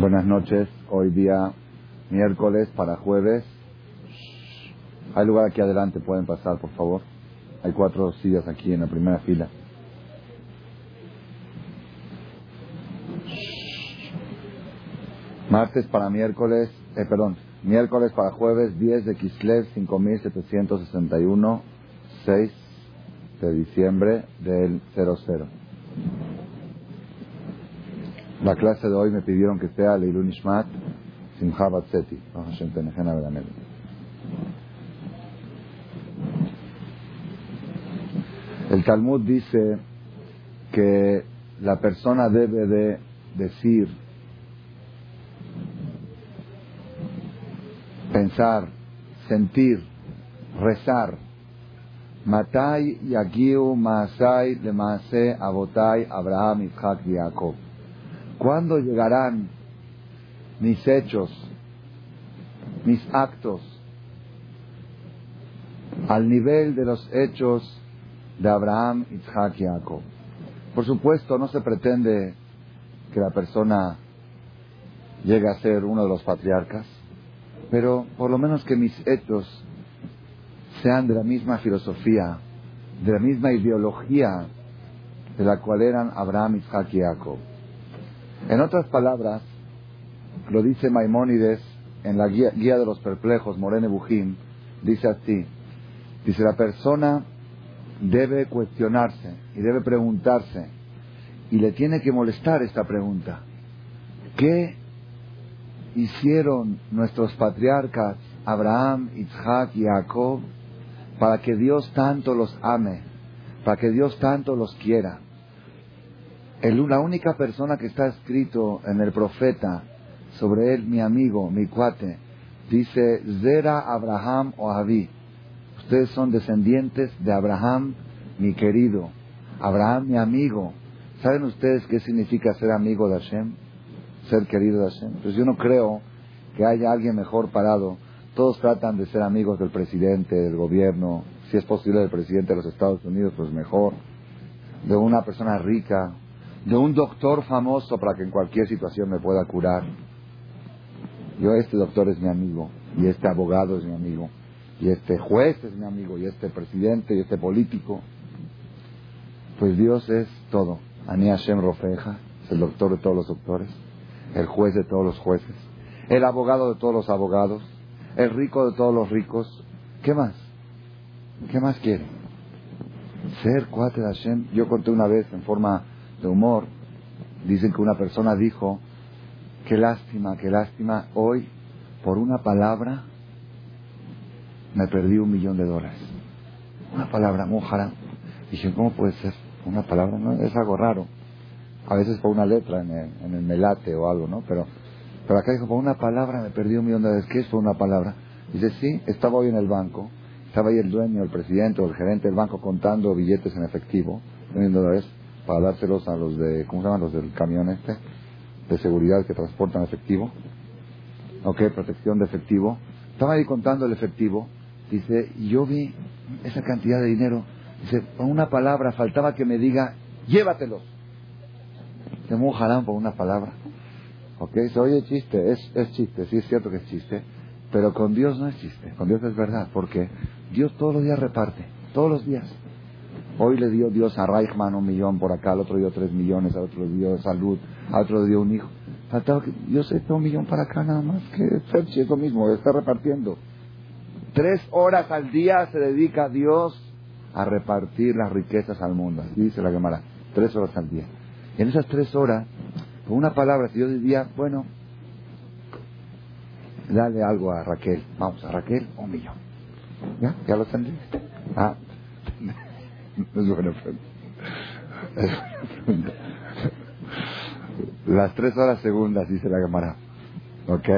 Buenas noches. Hoy día miércoles para jueves. Hay lugar aquí adelante, pueden pasar, por favor. Hay cuatro sillas aquí en la primera fila. Martes para miércoles, eh, perdón, miércoles para jueves 10 de Kislev 5761, 6 de diciembre del 00. La clase de hoy me pidieron que sea Leilun Ishmat Simcha Batzeti. El Talmud dice que la persona debe de decir, pensar, sentir, rezar. Matai yagiu maasai le maase abotai Abraham Isaac Jacob. ¿Cuándo llegarán mis hechos, mis actos, al nivel de los hechos de Abraham, Isaac y Jacob? Por supuesto, no se pretende que la persona llegue a ser uno de los patriarcas, pero por lo menos que mis hechos sean de la misma filosofía, de la misma ideología de la cual eran Abraham, Isaac y Jacob. En otras palabras, lo dice Maimónides en la guía, de los perplejos, Morene Bujim, dice así, dice la persona debe cuestionarse y debe preguntarse y le tiene que molestar esta pregunta. ¿Qué hicieron nuestros patriarcas Abraham, Isaac y Jacob para que Dios tanto los ame, para que Dios tanto los quiera? La única persona que está escrito en el profeta sobre él, mi amigo, mi cuate, dice Zera Abraham o Avi. Ustedes son descendientes de Abraham, mi querido. Abraham, mi amigo. ¿Saben ustedes qué significa ser amigo de Hashem? Ser querido de Hashem. Pues yo no creo que haya alguien mejor parado. Todos tratan de ser amigos del presidente, del gobierno, si es posible del presidente de los Estados Unidos, pues mejor. De una persona rica, de un doctor famoso para que en cualquier situación me pueda curar. Yo, este doctor es mi amigo, y este abogado es mi amigo, y este juez es mi amigo, y este presidente, y este político. Pues Dios es todo. Ani Hashem Rofeja, es el doctor de todos los doctores, el juez de todos los jueces, el abogado de todos los abogados, el rico de todos los ricos. ¿Qué más? ¿Qué más quiere? Ser cuate de Hashem. Yo conté una vez en forma de humor, dicen que una persona dijo, qué lástima, qué lástima, hoy por una palabra me perdí un millón de dólares. Una palabra, mojara. Dije, ¿cómo puede ser? Una palabra, no es algo raro. A veces por una letra en el, en el melate o algo, ¿no? Pero, pero acá dijo, por una palabra me perdí un millón de dólares. ¿Qué es por una palabra? Dice, sí, estaba hoy en el banco, estaba ahí el dueño, el presidente o el gerente del banco contando billetes en efectivo, un dólares para dárselos a los de, ¿cómo se llaman? Los del camión este, de seguridad que transportan efectivo. Ok, protección de efectivo. Estaba ahí contando el efectivo. Dice, yo vi esa cantidad de dinero. Dice, por una palabra, faltaba que me diga, llévatelos. Se mojarán por una palabra. Ok, se oye chiste, es, es chiste, sí es cierto que es chiste, pero con Dios no es chiste, con Dios es verdad, porque Dios todos los días reparte, todos los días. Hoy le dio Dios a Reichman un millón por acá, al otro dio tres millones, al otro le dio salud, al otro le dio un hijo. Dios se un millón para acá nada más, que Ferchi es lo mismo, está repartiendo. Tres horas al día se dedica Dios a repartir las riquezas al mundo. Así dice la Gemara. Tres horas al día. En esas tres horas, con una palabra, si yo diría, bueno, dale algo a Raquel. Vamos, a Raquel, un millón. ¿Ya? ¿Ya lo entendiste? Ah, es buena pregunta. Las tres horas segundas, dice la cámara. ¿Ok?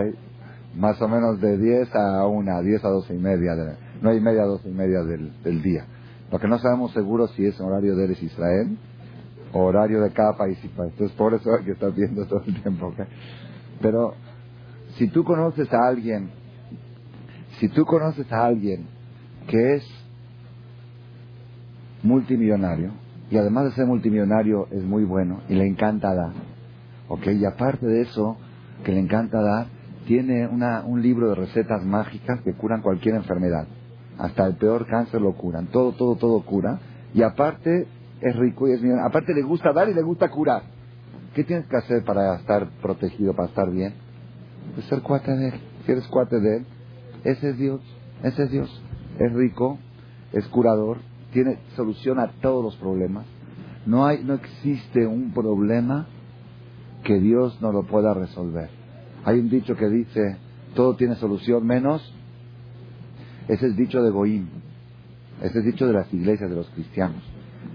Más o menos de 10 a 1, 10 a 12 y media, de, no hay media, 12 y media del, del día. Lo que no sabemos seguro si es horario de Eres Israel o horario de cada país y. Entonces, por eso que estás viendo todo el tiempo. ¿ok? Pero, si tú conoces a alguien, si tú conoces a alguien que es multimillonario, y además de ser multimillonario es muy bueno y le encanta dar, ¿ok? Y aparte de eso, que le encanta dar, tiene una, un libro de recetas mágicas que curan cualquier enfermedad. Hasta el peor cáncer lo curan. Todo, todo, todo cura. Y aparte es rico y es bien. Aparte le gusta dar y le gusta curar. ¿Qué tienes que hacer para estar protegido, para estar bien? Pues ser cuate de él. Si eres cuate de él, ese es Dios. Ese es Dios. Es rico, es curador, tiene solución a todos los problemas. No, hay, no existe un problema que Dios no lo pueda resolver. Hay un dicho que dice, todo tiene solución menos. Ese es dicho de Goim. Ese es dicho de las iglesias, de los cristianos.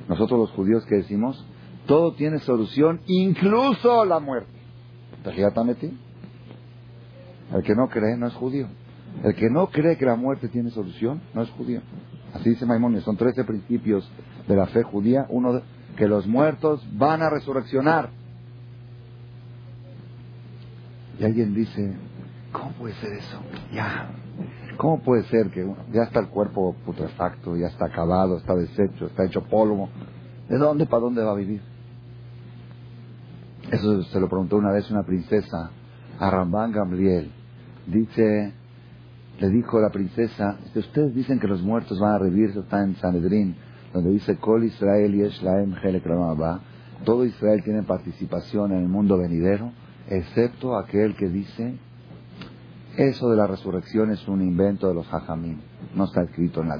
Nosotros los judíos que decimos, todo tiene solución, incluso la muerte. El que no cree no es judío. El que no cree que la muerte tiene solución no es judío. Así dice Maimónides. Son trece principios de la fe judía. Uno, que los muertos van a resurreccionar. Y alguien dice, ¿cómo puede ser eso? Ya, ¿cómo puede ser que ya está el cuerpo putrefacto, ya está acabado, está deshecho, está hecho polvo? ¿De dónde para dónde va a vivir? Eso se lo preguntó una vez una princesa a Ramban Gamliel. Dice, le dijo la princesa, ustedes dicen que los muertos van a revivir, en Sanedrín, donde dice, Kol Israel todo Israel tiene participación en el mundo venidero excepto aquel que dice, eso de la resurrección es un invento de los hajamim, no está escrito en la.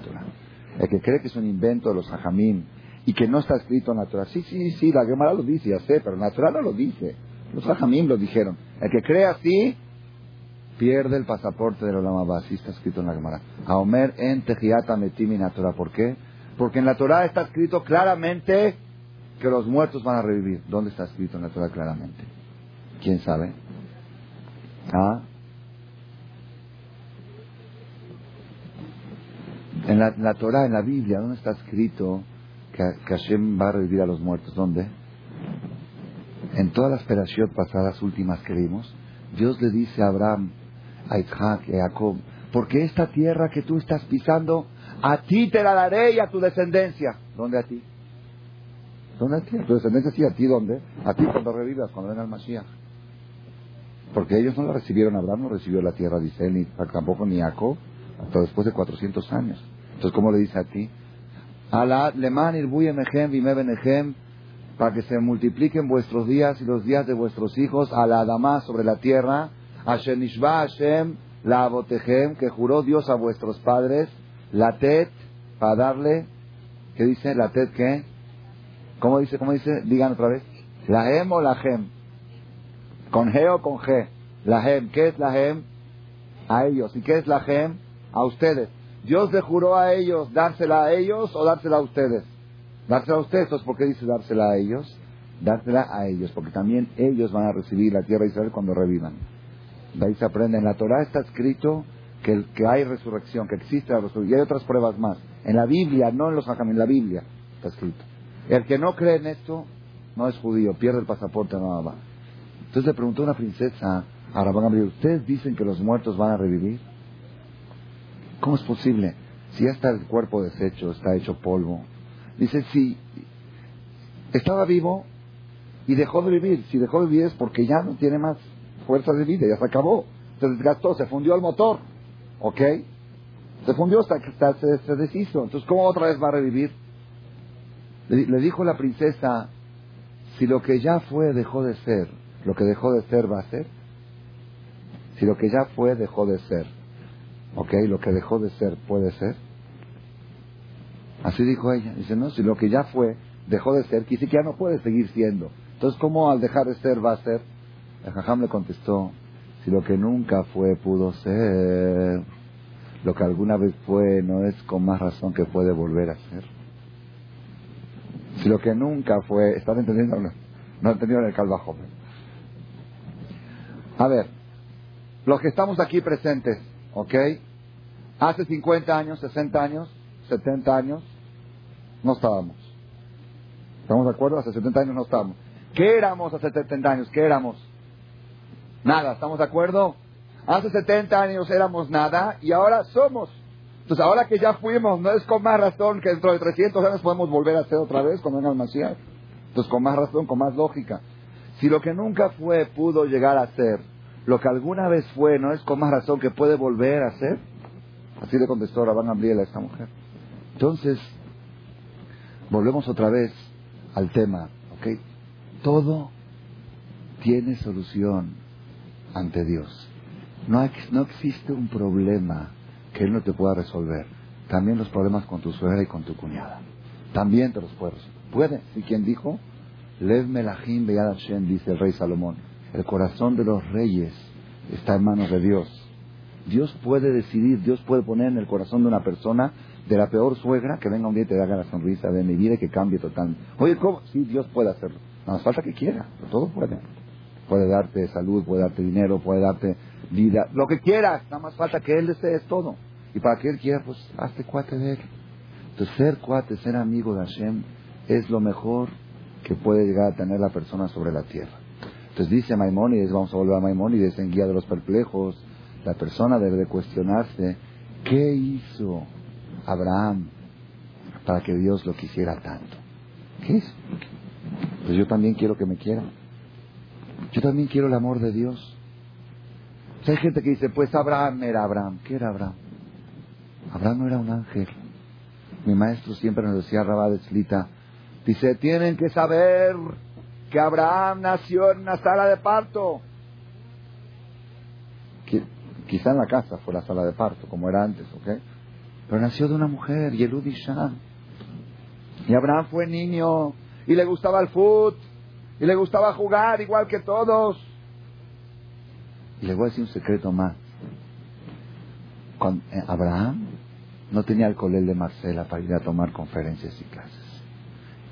El que cree que es un invento de los hajamim y que no está escrito en la sí, sí, sí, la Gemara lo dice, ya sé, pero Torah no lo dice. Los hajamim lo dijeron. El que cree así, pierde el pasaporte de la Lama así está escrito en la Gemara. Aomer en Tejiata Metimi Torah. ¿Por qué? Porque en la Torah está escrito claramente que los muertos van a revivir. ¿Dónde está escrito en la Torah claramente? ¿Quién sabe? ¿Ah? En la, la, Torah, en la Biblia, ¿dónde está escrito que, Hashem va a revivir a los muertos? ¿Dónde? En todas las perashiot pasadas últimas que vimos, Dios le dice a Abraham, a Isaac y a Jacob, porque esta tierra que tú estás pisando, a ti te la daré y a tu descendencia. ¿Dónde a ti? ¿Dónde a ti? ¿A tu descendencia sí? ¿A ti dónde? A ti cuando revivas, cuando venga el Mashiach. Porque ellos no la recibieron, Abraham no recibió la tierra de Israel, ni tampoco ni Jacob, hasta después de 400 años. Entonces, ¿cómo le dice a ti? para que se multipliquen vuestros días y los días de vuestros hijos, a la Adamá sobre la tierra, a Hashem, la Abotejem, que juró Dios a vuestros padres, la Tet, para darle, ¿qué dice? La Tet, ¿qué? ¿Cómo dice? ¿Cómo dice? Digan otra vez. La Hem o la Gem. ¿Con G o con G? La Gem. ¿Qué es la Gem? A ellos. ¿Y qué es la Gem? A ustedes. Dios le juró a ellos dársela a ellos o dársela a ustedes. Dársela a ustedes, ¿por qué dice dársela a ellos? Dársela a ellos, porque también ellos van a recibir la tierra de Israel cuando revivan. De ahí se aprende. En la Torah está escrito que, que hay resurrección, que existe la resurrección. Y hay otras pruebas más. En la Biblia, no en los Hajam, en la Biblia está escrito. El que no cree en esto no es judío, pierde el pasaporte, nada más. Entonces le preguntó una princesa a Rabban ¿ustedes dicen que los muertos van a revivir? ¿Cómo es posible? Si ya está el cuerpo deshecho, está hecho polvo. Dice, si estaba vivo y dejó de vivir. Si dejó de vivir es porque ya no tiene más fuerza de vida, ya se acabó. Se desgastó, se fundió el motor. ¿Ok? Se fundió hasta que se, se, deshizo. Entonces, ¿cómo otra vez va a revivir? le dijo la princesa, si lo que ya fue dejó de ser, lo que dejó de ser va a ser. Si lo que ya fue dejó de ser, ¿ok? Lo que dejó de ser puede ser. Así dijo ella. Dice, no, si lo que ya fue dejó de ser, quizá que ya no puede seguir siendo. Entonces, ¿cómo al dejar de ser va a ser? El jajam le contestó, si lo que nunca fue pudo ser, lo que alguna vez fue no es con más razón que puede volver a ser. Si lo que nunca fue, ¿están entendiendo no? No entendieron el calvajo. A ver, los que estamos aquí presentes, ¿ok? Hace 50 años, 60 años, 70 años, no estábamos. ¿Estamos de acuerdo? Hace 70 años no estábamos. ¿Qué éramos hace 70 años? ¿Qué éramos? Nada, ¿estamos de acuerdo? Hace 70 años éramos nada y ahora somos. Entonces, ahora que ya fuimos, no es con más razón que dentro de 300 años podemos volver a ser otra vez cuando venga el. Entonces, con más razón, con más lógica. Si lo que nunca fue pudo llegar a ser, Lo que alguna vez fue, no es con más razón que puede volver a ser. Así le contestó Rabán Gabriel a esta mujer. Entonces, volvemos otra vez al tema, ¿ok? Todo tiene solución ante Dios. No, no existe un problema que Él no te pueda resolver. También los problemas con tu suegra y con tu cuñada. También te los puede resolver. Puede. ¿Y quién dijo? Lev Melahim Beyad Hashem, dice el rey Salomón. El corazón de los reyes está en manos de Dios. Dios puede decidir, Dios puede poner en el corazón de una persona, de la peor suegra, que venga un día y te haga la sonrisa de mi vida y que cambie totalmente. Oye, ¿cómo? Sí, Dios puede hacerlo. Nada más falta que quiera, todo puede. Puede darte salud, puede darte dinero, puede darte vida, lo que quieras, nada más falta que Él desee todo. Y para que Él quiera, pues hazte cuate de Él. Entonces, ser cuate, ser amigo de Hashem, es lo mejor que puede llegar a tener la persona sobre la tierra. Entonces dice Maimónides, vamos a volver a Maimónides en Guía de los Perplejos, la persona debe cuestionarse, ¿qué hizo Abraham para que Dios lo quisiera tanto? ¿Qué hizo? Pues yo también quiero que me quieran. Yo también quiero el amor de Dios. hay gente que dice, pues Abraham era Abraham. ¿Qué era Abraham? Abraham no era un ángel. Mi maestro siempre nos decía, Rabá de dice, tienen que saber que Abraham nació en una sala de parto. Quizá en la casa fue la sala de parto, como era antes, ¿ok? Pero nació de una mujer, Yelud Isham. Y Abraham fue niño y le gustaba el fútbol y le gustaba jugar igual que todos. Y le voy a decir un secreto más. Con eh, Abraham no tenía el colel de Marcela para ir a tomar conferencias y clases.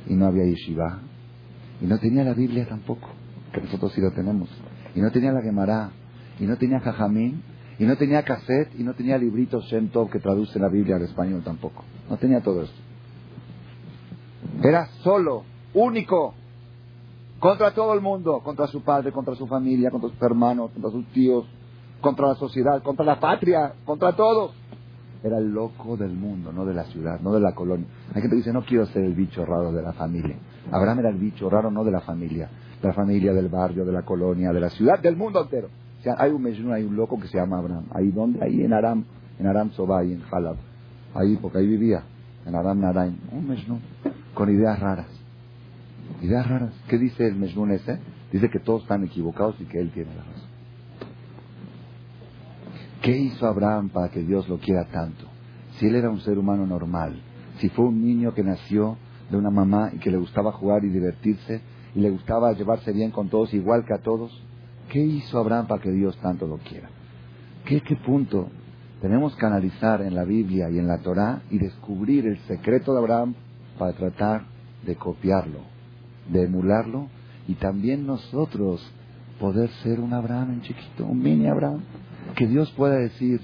Y no había yeshiva. Y no tenía la Biblia tampoco, que nosotros sí lo tenemos. Y no tenía la Gemara. Y no tenía Jajamín. Y no tenía cassette. Y no tenía libritos Shem que traduce la Biblia al español tampoco. No tenía todo esto. Era solo, único, contra todo el mundo, contra su padre, contra su familia, contra sus hermanos, contra sus tíos, contra la sociedad, contra la patria, contra todos. Era el loco del mundo, no de la ciudad, no de la colonia. Hay gente que dice, no quiero ser el bicho raro de la familia. Abraham era el bicho raro, no de la familia. De la familia, del barrio, de la colonia, de la ciudad, del mundo entero. O sea, hay un mejnun, hay un loco que se llama Abraham. ¿Ahí dónde? Ahí en Aram, en Aram Sobay, en Halab. Ahí, porque ahí vivía, en Aram Naraim. Un mejnun, con ideas raras. Ideas raras. ¿Qué dice el Mejnun ese? Dice que todos están equivocados y que él tiene la razón. ¿Qué hizo Abraham para que Dios lo quiera tanto? Si él era un ser humano normal, si fue un niño que nació de una mamá y que le gustaba jugar y divertirse y le gustaba llevarse bien con todos igual que a todos, ¿qué hizo Abraham para que Dios tanto lo quiera? ¿Qué, qué punto tenemos que analizar en la Biblia y en la Torá y descubrir el secreto de Abraham para tratar de copiarlo? De emularlo y también nosotros poder ser un Abraham en chiquito, un mini Abraham, que Dios pueda decir,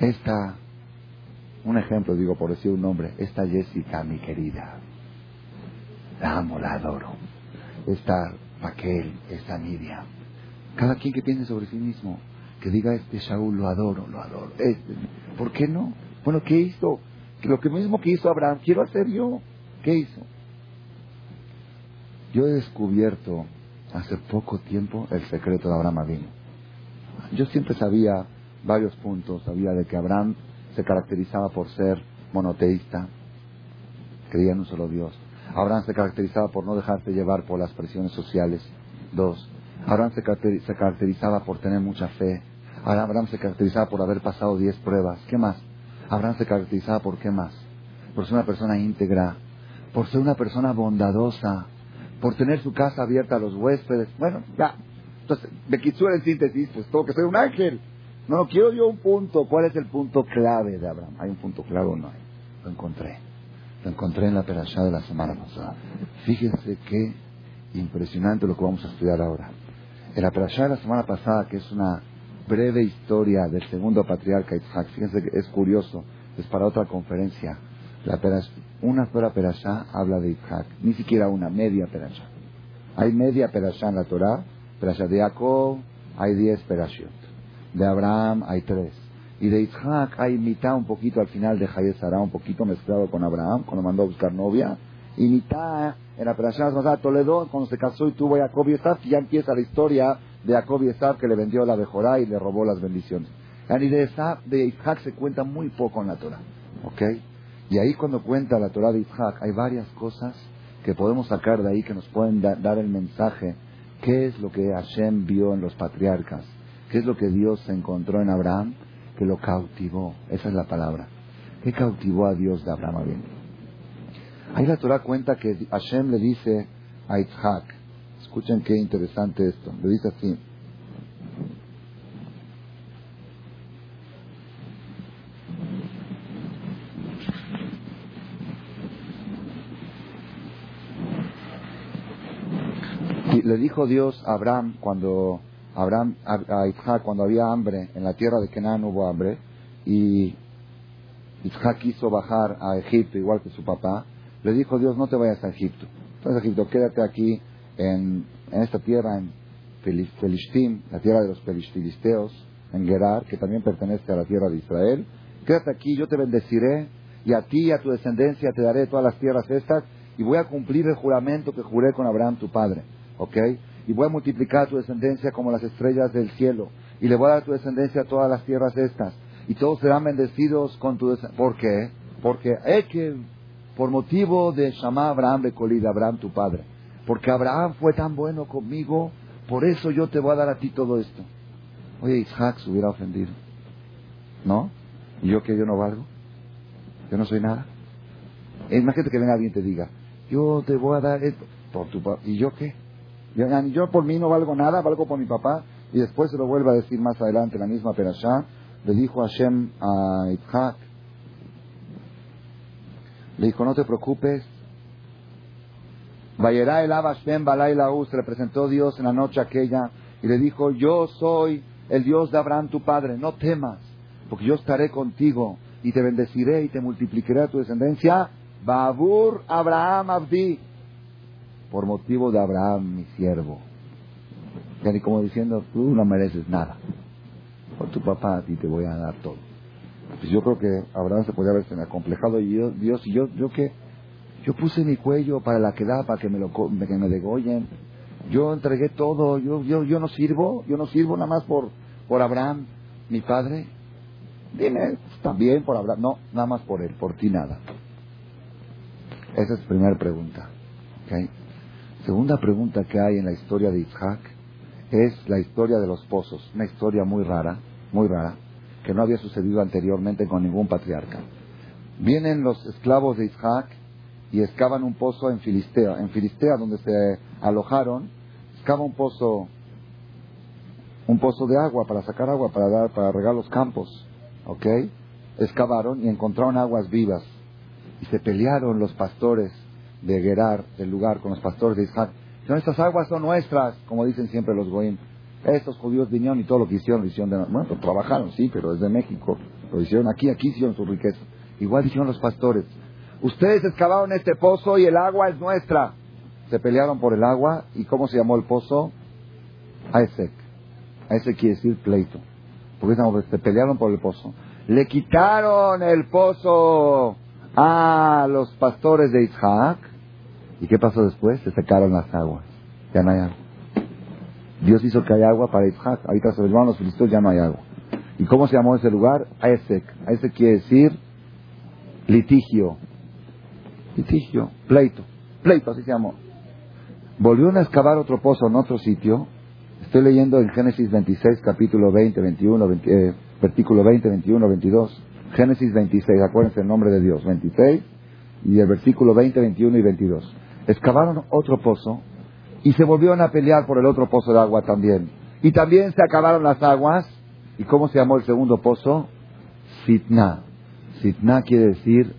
esta, un ejemplo digo por decir un nombre, esta Jessica, mi querida, la amo, la adoro, esta Raquel, esta Miriam, cada quien que piense sobre sí mismo, que diga este Shaul, lo adoro, lo adoro, este, ¿por qué no? Bueno, ¿qué hizo? Lo que mismo que hizo Abraham, quiero hacer yo, ¿qué hizo? Yo he descubierto hace poco tiempo el secreto de Abraham Avino. Yo siempre sabía varios puntos. Sabía de que Abraham se caracterizaba por ser monoteísta, creía en un solo Dios. Abraham se caracterizaba por no dejarse llevar por las presiones sociales. Dos. Abraham se, caracterizaba por tener mucha fe. Abraham se caracterizaba por haber pasado diez pruebas. ¿Qué más? Abraham se caracterizaba por qué más? Por ser una persona íntegra, por ser una persona bondadosa, por tener su casa abierta a los huéspedes. Bueno, ya. Entonces, de Kitsur en síntesis, pues tengo que ser un ángel. No, quiero yo un punto. ¿Cuál es el punto clave de Abraham? ¿Hay un punto clave o no hay? Lo encontré. Lo encontré en la perashá de la semana pasada. Fíjense qué impresionante lo que vamos a estudiar ahora. En la perashá de la semana pasada, que es una breve historia del segundo patriarca Isaac, fíjense que es curioso, es para otra conferencia. La una sola perashá habla de Isaac, ni siquiera una, media perashá. Hay media perashá en la Torah, perashá de Jacob hay diez perashot. De Abraham hay tres. Y de Isaac hay mitad un poquito al final de Sarah, un poquito mezclado con Abraham, cuando mandó a buscar novia. Y mitad en la perashá de Toledo, cuando se casó y tuvo a Jacob y Isaac, ya empieza la historia de Jacob y Esab que le vendió la Bejorá y le robó las bendiciones. Y de, Esab, de Isaac se cuenta muy poco en la Torah. ¿Ok? Y ahí cuando cuenta la Torah de Isaac hay varias cosas que podemos sacar de ahí que nos pueden dar el mensaje. ¿Qué es lo que Hashem vio en los patriarcas? ¿Qué es lo que Dios encontró en Abraham? Que lo cautivó. Esa es la palabra. ¿Qué cautivó a Dios de Abraham? Ahí la Torah cuenta que Hashem le dice a Isaac, escuchen qué interesante esto, le dice así, le dijo Dios a Abraham cuando Abraham a, Isaac cuando había hambre en la tierra de Canaán hubo hambre y Isaac quiso bajar a Egipto igual que su papá le dijo Dios no te vayas a Egipto. Entonces Egipto quédate aquí en, esta tierra en Filistín la tierra de los filisteos en Gerar que también pertenece a la tierra de Israel. Quédate aquí yo te bendeciré y a ti y a tu descendencia te daré todas las tierras estas y voy a cumplir el juramento que juré con Abraham tu padre ¿ok? Y voy a multiplicar tu descendencia como las estrellas del cielo. Y le voy a dar tu descendencia a todas las tierras estas. Y todos serán bendecidos con tu descendencia. ¿Por qué? Porque que por motivo de Shama Abraham de Abraham tu padre. Porque Abraham fue tan bueno conmigo, por eso yo te voy a dar a ti todo esto. Oye, Isaac se hubiera ofendido. ¿No? ¿Y yo que yo no valgo? Yo no soy nada. Imagínate que venga alguien y te diga, yo te voy a dar esto por tu ¿Y yo qué? Yo, por mí no valgo nada, valgo por mi papá. Y después se lo vuelve a decir más adelante, la misma perashá. Le dijo Hashem a Itzhak, le dijo, no te preocupes. Vayerá el Hashem Balailaú, se le presentó Dios en la noche aquella y le dijo, yo soy el Dios de Abraham tu padre, no temas, porque yo estaré contigo y te bendeciré y te multiplicaré a tu descendencia. Babur Abraham Abdi, por motivo de Abraham, mi siervo. Ni como diciendo, tú no mereces nada. Por tu papá a ti te voy a dar todo. Pues yo creo que Abraham se podría haberse acomplejado y yo, Dios, y yo, yo qué, yo puse mi cuello para la quedada, para que me lo que me degollen. Yo entregué todo, yo, yo, yo no sirvo, yo no sirvo nada más por, por Abraham, mi padre. Dime, también por Abraham, no, nada más por él, por ti nada. Esa es la primera pregunta. ¿okay? Segunda pregunta que hay en la historia de Isaac es la historia de los pozos, una historia muy rara, muy rara, que no había sucedido anteriormente con ningún patriarca. Vienen los esclavos de Isaac y excavan un pozo en Filistea, en Filistea donde se alojaron, excava un pozo, un pozo de agua para sacar agua para dar, para regar los campos, ¿ok? Excavaron y encontraron aguas vivas y se pelearon los pastores de Gerar, del lugar, con los pastores de Isaac. Son estas aguas son nuestras, como dicen siempre los goyim. Estos judíos vinieron y todo lo que hicieron, lo hicieron de, bueno, pues trabajaron, sí, pero desde México. Lo hicieron aquí, aquí hicieron su riqueza. Igual dijeron los pastores. Ustedes excavaron este pozo y el agua es nuestra. Se pelearon por el agua y ¿cómo se llamó el pozo? Aesek. Aesek quiere decir pleito. Porque se pelearon por el pozo. Le quitaron el pozo a los pastores de Isaac. ¿Y qué pasó después? Se secaron las aguas. Ya no hay agua. Dios hizo que haya agua para Isaac. Ahorita se van los filisteos, ya no hay agua. ¿Y cómo se llamó ese lugar? Aesek. Aesek quiere decir litigio. Litigio, pleito. Pleito, así se llamó. Volvieron a excavar otro pozo en otro sitio. Estoy leyendo en Génesis 26, capítulo 20, 21, eh, versículo 20, 21, 22. Génesis 26, acuérdense el nombre de Dios, 26 y el versículo 20, 21 y 22. Excavaron otro pozo y se volvieron a pelear por el otro pozo de agua también. Y también se acabaron las aguas. ¿Y cómo se llamó el segundo pozo? Sitna. Sitna quiere decir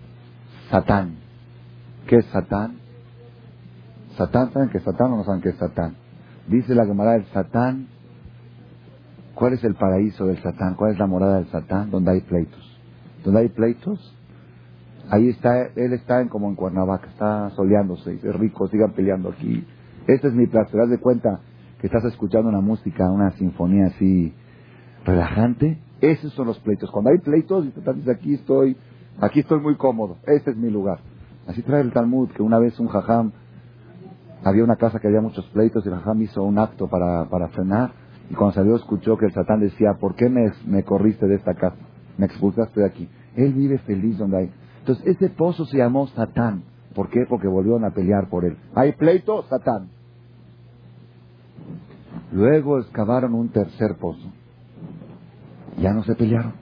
Satán. ¿Qué es Satán? Satán, ¿saben qué es Satán o no saben qué es Satán? Dice la Gemara del Satán. ¿Cuál es el paraíso del Satán? ¿Cuál es la morada del Satán? Donde hay pleitos donde hay pleitos, ahí está, él está en, como en Cuernavaca, está soleándose, es rico, sigan peleando aquí. Este es mi placer, te das de cuenta que estás escuchando una música, una sinfonía así relajante, esos son los pleitos. Cuando hay pleitos, y te dices, aquí estoy, aquí estoy muy cómodo, este es mi lugar. Así trae el Talmud, que una vez un jajam, había una casa que había muchos pleitos y el jajam hizo un acto para, para frenar Y cuando salió escuchó que el Satán decía, ¿por qué me, me corriste de esta casa? Me expulsaste de aquí. Él vive feliz donde hay. Entonces, ese pozo se llamó Satán. ¿Por qué? Porque volvieron a pelear por él. Hay pleito, Satán. Luego excavaron un tercer pozo. Ya no se pelearon.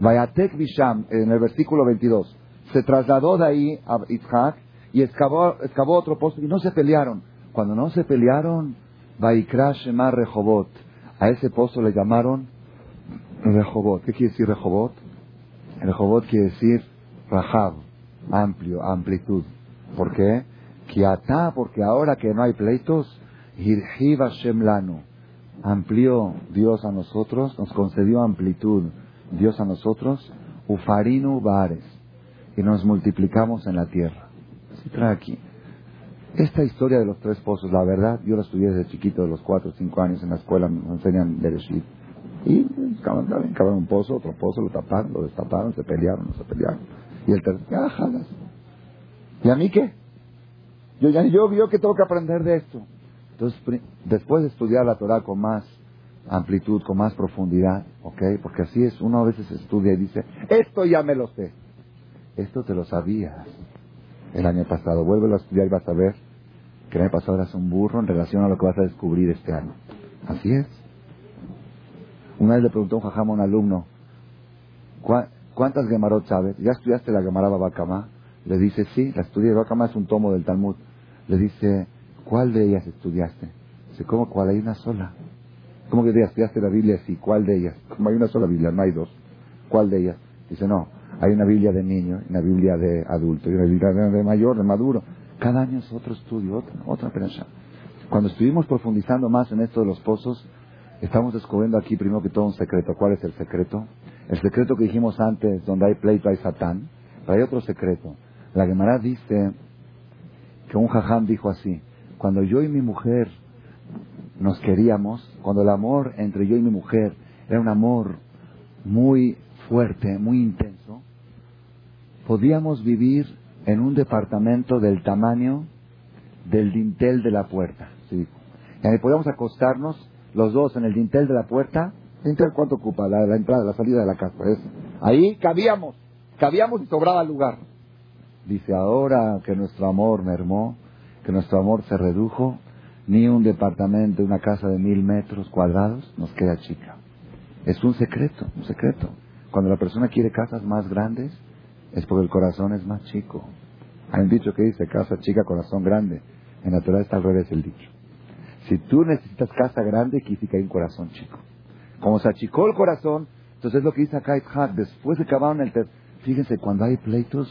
Vayatek Bisham, en el versículo 22, se trasladó de ahí a Isaac y excavó, excavó otro pozo y no se pelearon. Cuando no se pelearon, Vaikra Shema Rehobot. A ese pozo le llamaron Rehobot. ¿Qué quiere decir Rehobot? Rehobot quiere decir Rahab, amplio, amplitud. ¿Por qué? Kiatá, porque ahora que no hay pleitos, Hirhiva Shemlanu. Amplió Dios a nosotros, nos concedió amplitud Dios a nosotros, Ufarinu Bares, y nos multiplicamos en la tierra. Se trae aquí. Esta historia de los tres pozos, la verdad, yo la estudié desde chiquito, de los cuatro o cinco años en la escuela, me enseñan Bereshit. Y cavaron un pozo, otro pozo, lo taparon, lo destaparon, se pelearon, se pelearon. Y el tercer, ah. ¿Y a mí qué? Yo ya yo vio que tengo que aprender de esto. Entonces, después de estudiar la Torah con más amplitud, con más profundidad, ¿ok? Porque así es, uno a veces estudia y dice, esto ya me lo sé. Esto te lo sabías el año pasado. Vuelve a estudiar y vas a ver que el año pasado eras un burro en relación a lo que vas a descubrir este año. Así es. Una vez le preguntó un jajama a un alumno, ¿cuántas Gemarot sabes? ¿Ya estudiaste la Gemara Babakama? Le dice, sí, la estudié. Babakama es un tomo del Talmud. Le dice, ¿cuál de ellas estudiaste? Dice, ¿cómo cuál? Hay una sola. ¿Cómo que estudiaste la Biblia? Sí, ¿cuál de ellas? Como hay una sola Biblia, no hay dos. ¿Cuál de ellas? Dice, no, hay una Biblia de niño, una Biblia de adulto, y una Biblia de, mayor, de maduro. Cada año es otro estudio, otra, otra ya. Cuando estuvimos profundizando más en esto de los pozos, estamos descubriendo aquí primero que todo un secreto. ¿Cuál es el secreto? El secreto que dijimos antes, donde hay pleito hay satán, pero hay otro secreto. La Gemara dice que un jajam dijo así, cuando yo y mi mujer nos queríamos, cuando el amor entre yo y mi mujer era un amor muy fuerte, muy intenso, podíamos vivir en un departamento del tamaño del dintel de la puerta. ¿sí? Y ahí podíamos acostarnos los dos en el dintel de la puerta. ¿Dintel cuánto ocupa? La, entrada, la salida de la casa. Es, ahí cabíamos, cabíamos y sobraba lugar. Dice, ahora que nuestro amor mermó, que nuestro amor se redujo, ni un departamento, una casa de mil metros cuadrados nos queda chica. Es un secreto, un secreto. Cuando la persona quiere casas más grandes, es porque el corazón es más chico. Hay un dicho que dice, casa chica, corazón grande. En natural está al revés el dicho. Si tú necesitas casa grande, quiere que hay un corazón chico. Como se achicó el corazón, entonces es lo que dice acá Itzhak, después de acabaron el... Fíjense, cuando hay pleitos,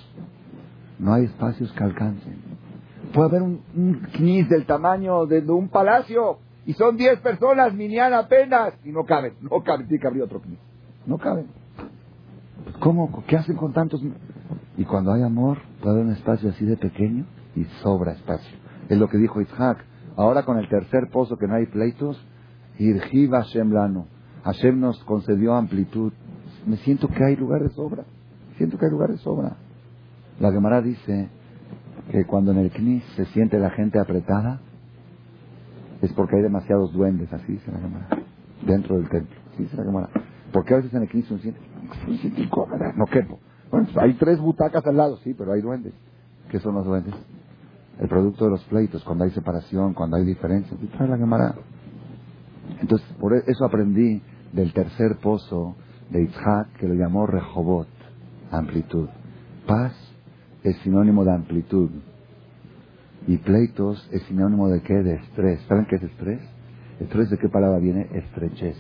no hay espacios que alcancen. Puede haber un, un del tamaño de, un palacio y son 10 personas, minian apenas, y no caben, no caben, tiene que abrir otro knis. No caben. ¿Cómo? ¿Qué hacen con tantos? Y cuando hay amor, puede haber un espacio así de pequeño y sobra espacio. Es lo que dijo Isaac. Ahora con el tercer pozo que no hay pleitos, Irjiva Hashem Lano. Hashem nos concedió amplitud. Me siento que hay lugar de sobra. Siento que hay lugar de sobra. La Gemara dice que cuando en el Knis se siente la gente apretada, es porque hay demasiados duendes, así dice la Gemara, dentro del templo. Así dice la Gemara. Porque a veces en el Knis se siente no quepo. Bueno, pues hay tres butacas al lado, sí, pero hay duendes. ¿Qué son los duendes? El producto de los pleitos, cuando hay separación, cuando hay diferencias. Y trae la. Entonces, por e-, eso aprendí del tercer pozo de Itzhak, que lo llamó Rehobot, amplitud. Paz es sinónimo de amplitud. Y pleitos es sinónimo de qué? De estrés. ¿Saben qué es estrés? ¿Estrés de qué palabra viene? Estrechez.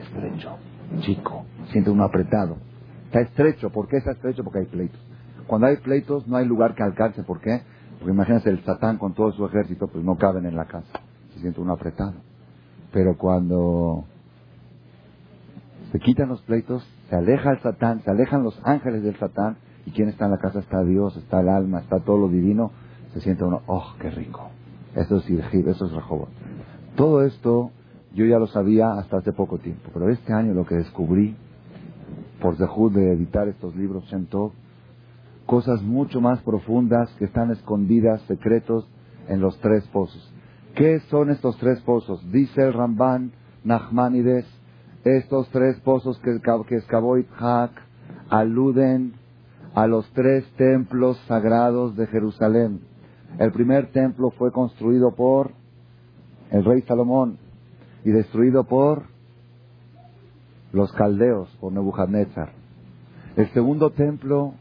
Estrecho chico, siente uno apretado. Está estrecho, ¿por qué está estrecho? Porque hay pleitos. Cuando hay pleitos no hay lugar que alcance, ¿por qué? Porque imagínense el satán con todo su ejército, pues no caben en la casa, se siente uno apretado. Pero cuando se quitan los pleitos, se aleja el satán, se alejan los ángeles del satán, y quien está en la casa está Dios, está el alma, está todo lo divino, se siente uno, oh, qué rico. Eso es Irjib, eso es Rehoboth. Todo esto yo ya lo sabía hasta hace poco tiempo, pero este año lo que descubrí, por Zehud de editar estos libros Shem cosas mucho más profundas que están escondidas, secretos, en los tres pozos. ¿Qué son estos tres pozos? Dice el Ramban Nachmanides, estos tres pozos que, que excavó Itzhak aluden a los tres templos sagrados de Jerusalén. El primer templo fue construido por el rey Salomón y destruido por los caldeos, por Nebuchadnezzar. El segundo templo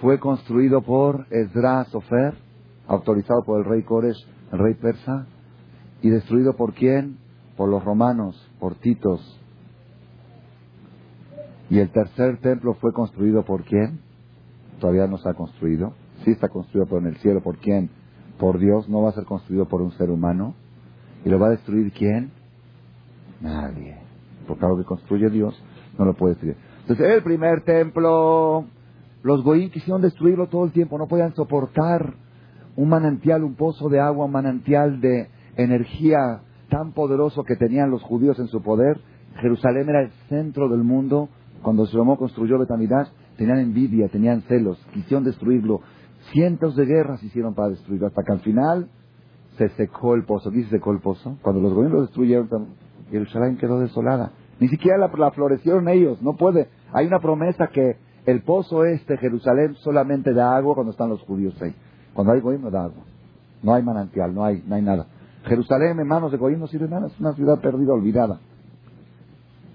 fue construido por Esdras Sofer, autorizado por el rey Koresh, el rey persa, y destruido por quién? Por los romanos, por Titos. Y el tercer templo fue construido por quién? Todavía no se ha construido. Sí está construido, pero en el cielo, ¿por quién? Por Dios, no va a ser construido por un ser humano. ¿Y lo va a destruir quién? Nadie. Porque algo que construye Dios no lo puede destruir. Entonces, el primer templo, los goín quisieron destruirlo todo el tiempo, no podían soportar un manantial, un pozo de agua, un manantial de energía tan poderoso que tenían los judíos en su poder. Jerusalén era el centro del mundo. Cuando Salomón construyó Betamidash, tenían envidia, tenían celos, quisieron destruirlo. Cientos de guerras hicieron para destruirlo, hasta que al final se secó el pozo. ¿Qué se secó el pozo? Cuando los gobiernos lo destruyeron, Jerusalén quedó desolada. Ni siquiera la, la, florecieron ellos, no puede. Hay una promesa que el pozo este, Jerusalén, solamente da agua cuando están los judíos ahí. Cuando hay gobierno da agua. No hay manantial, no hay, no hay nada. Jerusalén en manos de Goyim no sirve nada, es una ciudad perdida, olvidada.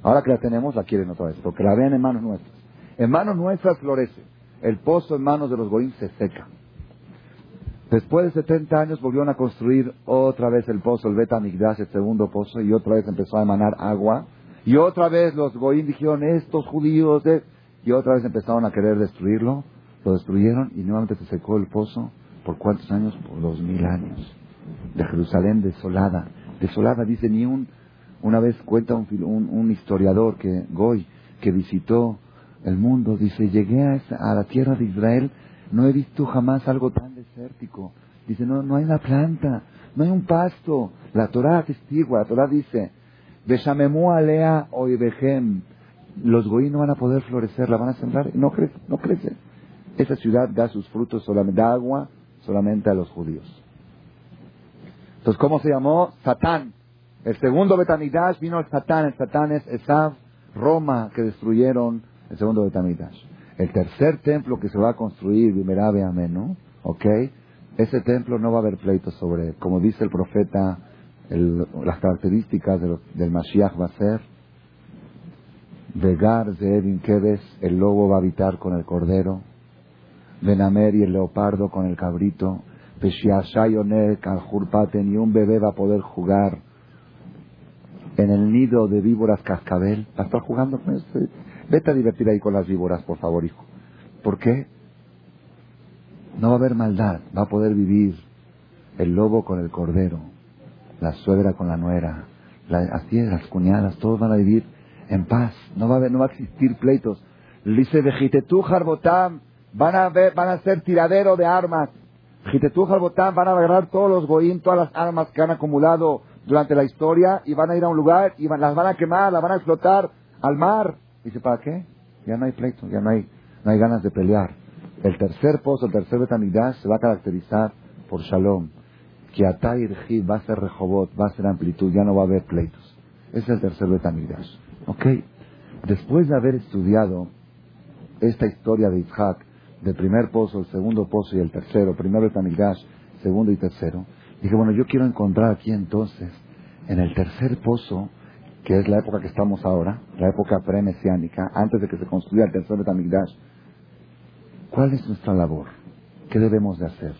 Ahora que la tenemos, la quieren otra vez, porque la ven en manos nuestras. En manos nuestras florece. El pozo en manos de los Goyim se seca. Después de 70 años volvieron a construir otra vez el pozo, el Beta Migdash, el segundo pozo, y otra vez empezó a emanar agua. Y otra vez los Goyim dijeron, estos judíos, y otra vez empezaron a querer destruirlo. Lo destruyeron y nuevamente se secó el pozo. ¿Por cuántos años? Por dos mil años de Jerusalén desolada. Desolada, dice, ni un... Una vez cuenta un, un, historiador que, Goy, que visitó el mundo, dice, llegué a, a, la tierra de Israel, no he visto jamás algo tan desértico. Dice, no, no hay una planta, no hay un pasto. La Torah testigua, la Torah dice, Beshamemu alea oibehem. Los goí no van a poder florecer, la van a sembrar, no crece, no crece. Esa ciudad da sus frutos solamente, da agua solamente a los judíos. Entonces, ¿cómo se llamó? Satán. El segundo Betamidash vino el Satán. El Satán es Esav, Roma, que destruyeron el segundo Betamidash. El tercer templo que se va a construir, Bimerabe Amén, ¿Ok? Ese templo no va a haber pleitos sobre él. Como dice el profeta, las características del Mashiach va a ser Vegar, Zeedin, Kedes, el lobo va a habitar con el cordero, Benamer y el leopardo con el cabrito, ni un bebé va a poder jugar en el nido de víboras cascabel. ¿Va a estar jugando con eso? Vete a divertir ahí con las víboras, por favor, hijo. ¿Por qué? No va a haber maldad. Va a poder vivir el lobo con el cordero, la suegra con la nuera, así es, las cuñadas, todos van a vivir en paz. No va a, existir pleitos. Dice, tú, Jarbotam, van van a ser tiradero de armas. Jitetú Botán van a agarrar todos los goín, todas las armas que han acumulado durante la historia y van a ir a un lugar y las van a quemar, las van a explotar al mar. Dice, ¿para qué? Ya no hay pleito, ya no hay, ganas de pelear. El tercer pozo, el tercer Betamigdash se va a caracterizar por Shalom. Que Atay va a ser Rehobot, va a ser amplitud, ya no va a haber pleitos. Es el tercer Betamigdash. ¿Ok? Después de haber estudiado esta historia de Isaac, del primer pozo, el segundo pozo y el tercero, primero el segundo y tercero, dije, bueno, yo quiero encontrar aquí entonces, en el tercer pozo, que es la época que estamos ahora, la época pre-mesiánica, antes de que se construya el tercer Betamigdash, ¿cuál es nuestra labor? ¿Qué debemos de hacer?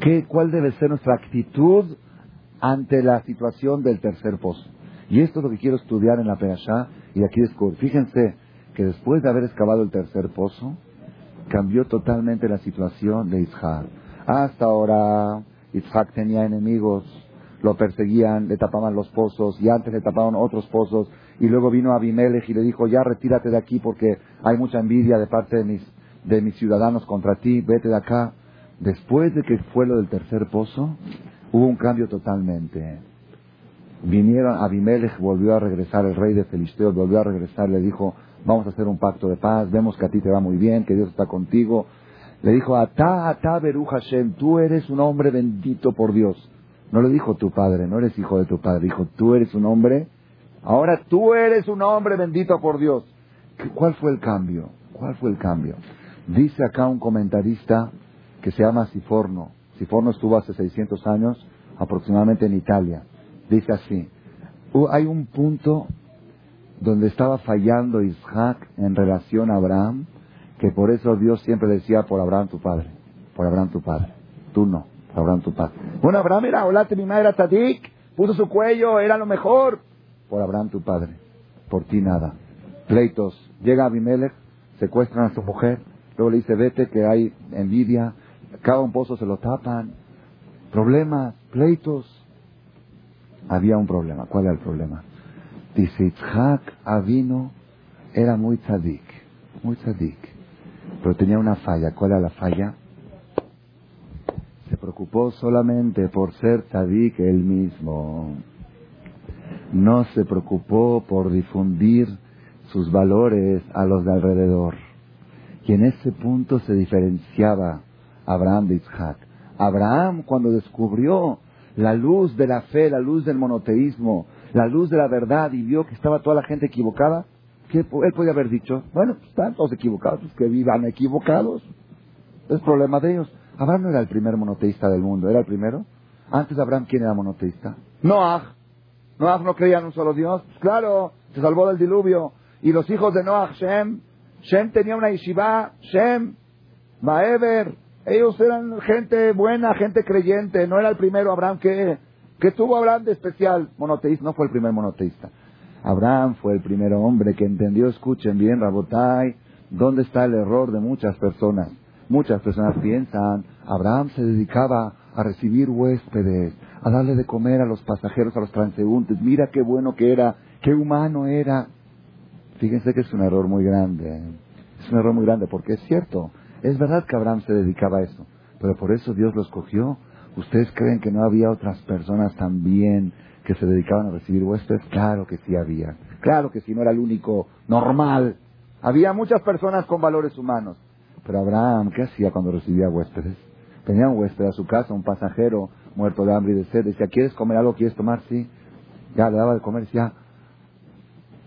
¿Qué, ¿Cuál debe ser nuestra actitud ante la situación del tercer pozo? Y esto es lo que quiero estudiar en la Perashá y aquí descubrir. Fíjense que después de haber excavado el tercer pozo, cambió totalmente la situación de Isaac. Hasta ahora Isaac tenía enemigos, lo perseguían, le tapaban los pozos y antes le tapaban otros pozos y luego vino Abimelech y le dijo ya retírate de aquí porque hay mucha envidia de parte de mis, de mis ciudadanos contra ti, vete de acá. Después de que fue lo del tercer pozo, hubo un cambio totalmente. Vinieron, Abimelech volvió a regresar, el rey de Filisteos volvió a regresar, le dijo, vamos a hacer un pacto de paz, vemos que a ti te va muy bien, que Dios está contigo. Le dijo, Ata, Ata, Beru Hashem, tú eres un hombre bendito por Dios. No le dijo tu padre, no eres hijo de tu padre. Dijo, tú eres un hombre. Ahora tú eres un hombre bendito por Dios. ¿Cuál fue el cambio? ¿Cuál fue el cambio? Dice acá un comentarista que se llama Siforno. Siforno estuvo hace 600 años aproximadamente en Italia. Dice así, hay un punto donde estaba fallando Isaac en relación a Abraham, que por eso Dios siempre decía por Abraham tu padre, por Abraham tu padre, tú no, por Abraham tu padre. Bueno, Abraham era, olate mi madre era Tadik, puso su cuello, era lo mejor, por Abraham tu padre, por ti nada. Pleitos, llega Abimelech, secuestran a su mujer, luego le dice vete que hay envidia, cada un pozo se lo tapan, problemas, pleitos. Había un problema, ¿cuál era el problema? Dice Itzhak Avino era muy tzadik, muy tzadik, pero tenía una falla. ¿Cuál era la falla? Se preocupó solamente por ser tzadik él mismo. No se preocupó por difundir sus valores a los de alrededor. Y en ese punto se diferenciaba Abraham de Isaac. Abraham cuando descubrió la luz de la fe, la luz del monoteísmo, la luz de la verdad y vio que estaba toda la gente equivocada, ¿qué él podía haber dicho? Bueno, pues están todos equivocados, pues que vivan equivocados. Es problema de ellos. Abraham no era el primer monoteísta del mundo, ¿era el primero? Antes de Abraham, ¿quién era monoteísta? Noah. Noah no creía en un solo Dios. Pues claro, se salvó del diluvio. Y los hijos de Noah, Shem, Shem tenía una yeshiva, Shem, Maeber, ellos eran gente buena, gente creyente. No era el primero Abraham que, que tuvo Abraham de especial. Monoteísta, no fue el primer monoteísta. Abraham fue el primer hombre que entendió, escuchen bien, Rabotai, dónde está el error de muchas personas. Muchas personas piensan, Abraham se dedicaba a recibir huéspedes, a darle de comer a los pasajeros, a los transeúntes. Mira qué bueno que era, qué humano era. Fíjense que es un error muy grande. Es un error muy grande porque es cierto. Es verdad que Abraham se dedicaba a eso, pero por eso Dios lo escogió. ¿Ustedes creen que no había otras personas también que se dedicaban a recibir huéspedes? Claro que sí había. Claro que sí, no era el único normal. Había muchas personas con valores humanos. Pero Abraham, ¿qué hacía cuando recibía huéspedes? Tenía un huésped a su casa, un pasajero muerto de hambre y de sed. Decía, ¿quieres comer algo? ¿Quieres tomar? Sí. Ya le daba de comer. Decía,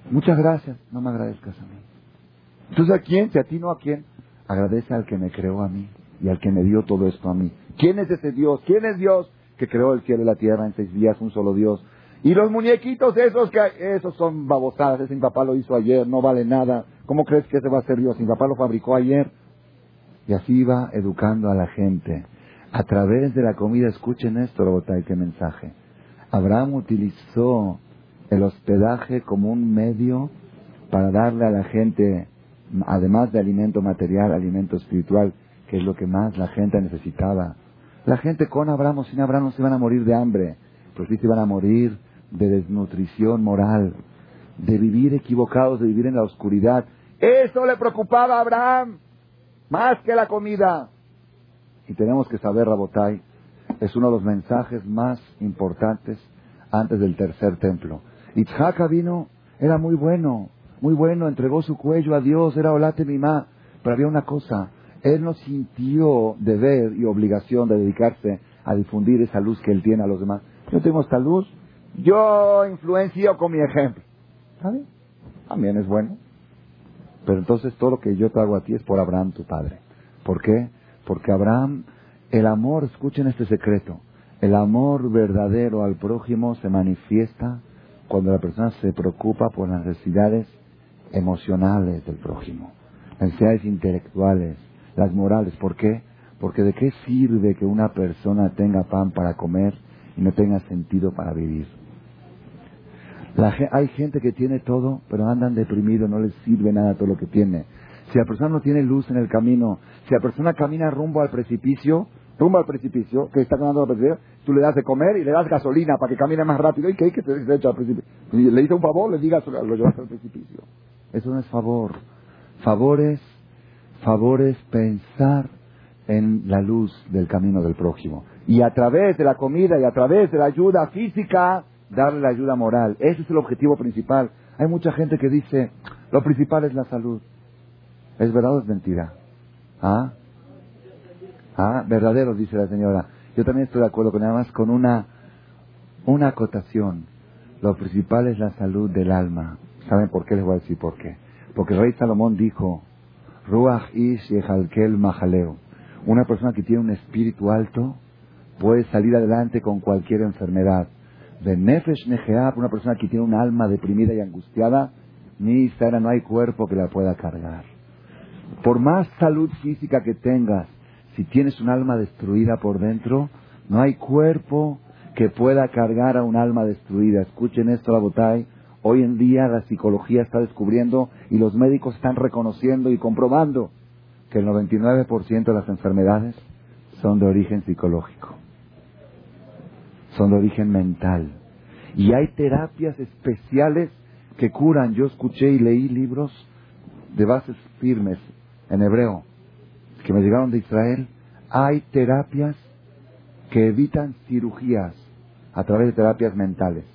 muchas gracias. No me agradezcas a mí. Entonces, ¿a quién? Si a ti no, ¿a quién? Agradece al que me creó a mí y al que me dio todo esto a mí. ¿Quién es ese Dios? ¿Quién es Dios que creó el cielo y la tierra en seis días, un solo Dios? Y los muñequitos esos que esos son babosadas, ese mi papá lo hizo ayer, no vale nada. ¿Cómo crees que ese va a ser Dios? Mi papá lo fabricó ayer. Y así iba educando a la gente. A través de la comida, escuchen esto, Robotay, qué mensaje. Abraham utilizó el hospedaje como un medio para darle a la gente además de alimento material, alimento espiritual, que es lo que más la gente necesitaba. La gente con Abraham o sin Abraham no se iban a morir de hambre, pero sí se iban a morir de desnutrición moral, de vivir equivocados, de vivir en la oscuridad. Eso le preocupaba a Abraham, más que la comida. Y tenemos que saber, Rabotai, es uno de los mensajes más importantes antes del tercer templo. Itzhak vino, era muy bueno, muy bueno, entregó su cuello a Dios, era olate mimá. Pero había una cosa, él no sintió deber y obligación de dedicarse a difundir esa luz que él tiene a los demás. Yo tengo esta luz, yo influencio con mi ejemplo. ¿Sabe? También es bueno. Pero entonces todo lo que yo te hago a ti es por Abraham, tu padre. ¿Por qué? Porque Abraham, el amor, escuchen este secreto, el amor verdadero al prójimo se manifiesta cuando la persona se preocupa por las necesidades emocionales del prójimo, las necesidades intelectuales, las morales. ¿Por qué? Porque de qué sirve que una persona tenga pan para comer y no tenga sentido para vivir. hay gente que tiene todo, pero andan deprimidos, no les sirve nada todo lo que tiene. Si la persona no tiene luz en el camino, si la persona camina rumbo al precipicio, rumbo al precipicio, que está caminando al precipicio, tú le das de comer y le das gasolina para que camine más rápido. ¿Y qué? Que te echa al precipicio. Le hice un favor, le digas, lo llevas al precipicio. Eso no es favor. Favor es, pensar en la luz del camino del prójimo. Y a través de la comida y a través de la ayuda física, darle la ayuda moral. Ese es el objetivo principal. Hay mucha gente que dice, lo principal es la salud. ¿Es verdad o es mentira? ¿Ah? ¿Ah? Verdadero, dice la señora. Yo también estoy de acuerdo con nada más con una, Una acotación. Lo principal es la salud del alma. ¿Saben por qué? Les voy a decir por qué. Porque el rey Salomón dijo, Ruach ish yehalkel mahaleo. Una persona que tiene un espíritu alto puede salir adelante con cualquier enfermedad. De nefesh negeab, una persona que tiene un alma deprimida y angustiada, ni siquiera no hay cuerpo que la pueda cargar. Por más salud física que tengas, si tienes un alma destruida por dentro, no hay cuerpo que pueda cargar a un alma destruida. Escuchen esto, la botay. Hoy en día la psicología está descubriendo y los médicos están reconociendo y comprobando que el 99% de las enfermedades son de origen psicológico, son de origen mental. Y hay terapias especiales que curan. Yo escuché y leí libros de bases firmes en hebreo que me llegaron de Israel. Hay terapias que evitan cirugías a través de terapias mentales.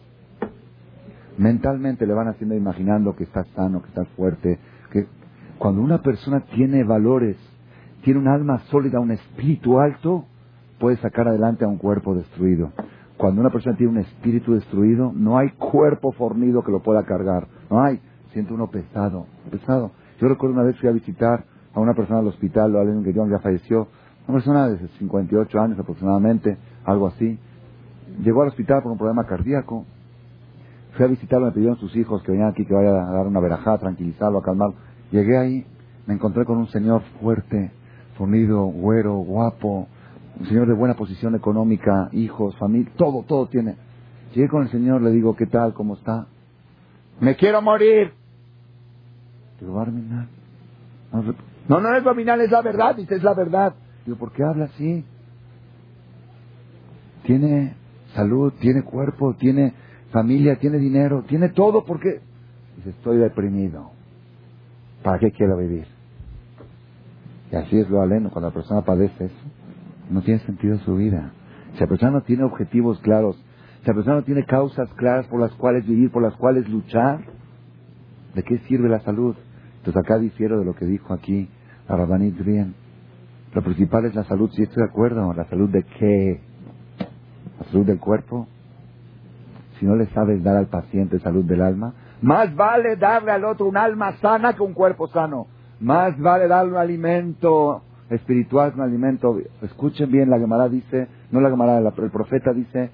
Mentalmente le van haciendo imaginando que estás sano, que estás fuerte, que cuando una persona tiene valores, tiene un alma sólida, un espíritu alto, puede sacar adelante a un cuerpo destruido. Cuando una persona tiene un espíritu destruido, no hay cuerpo fornido que lo pueda cargar. No hay. Siente uno pesado, pesado. Yo recuerdo una vez fui a visitar a una persona al hospital, o alguien que ya falleció, una persona de 58 años aproximadamente, algo así. Llegó al hospital por un problema cardíaco. Fui a visitarlo, me pidieron sus hijos que venían aquí, que vaya a dar una verajá, tranquilizarlo, a calmarlo. Llegué ahí, me encontré con un señor fuerte, fornido, güero, guapo, un señor de buena posición económica, hijos, familia, todo, todo tiene. Llegué con el señor, le digo, ¿qué tal? ¿Cómo está? Me quiero morir. Digo, Barminal. No, no es Barminal, es la verdad, dice, es la verdad. Digo, ¿por qué habla así? Tiene salud, tiene cuerpo, tiene familia, tiene dinero, tiene todo, ¿por qué? Dice, estoy deprimido. ¿Para qué quiero vivir? Y así es lo aleno, cuando la persona padece eso, no tiene sentido su vida. Si la persona no tiene objetivos claros, si la persona no tiene causas claras por las cuales vivir, por las cuales luchar, ¿de qué sirve la salud? Entonces acá difiero de lo que dijo aquí a Rabanit. Lo principal es la salud, si estoy de acuerdo. ¿La salud de qué? ¿La salud del cuerpo? Si no le sabes dar al paciente salud del alma, más vale darle al otro un alma sana que un cuerpo sano. Más vale darle un alimento espiritual un alimento. Escuchen bien, la Gemara dice, no la Gemara, el profeta dice,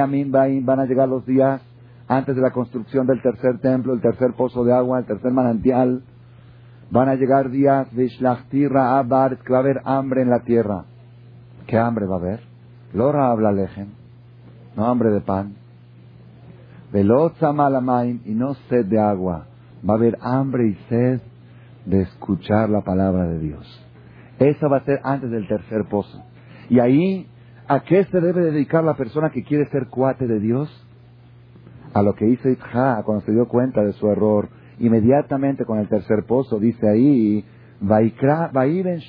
Amin van a llegar los días antes de la construcción del tercer templo, el tercer pozo de agua, el tercer manantial Van a llegar días de Shlachtirra Abar, que va a haber hambre en la tierra. ¿Qué hambre va a haber? Lora habla lejem, no hambre de pan. Y no sed de agua. Va a haber hambre y sed de escuchar la palabra de Dios. Eso va a ser antes del tercer pozo. Y ahí, ¿a qué se debe dedicar la persona que quiere ser cuate de Dios? A lo que hizo Itja cuando se dio cuenta de su error Inmediatamente con el tercer pozo, dice ahí, Vaiben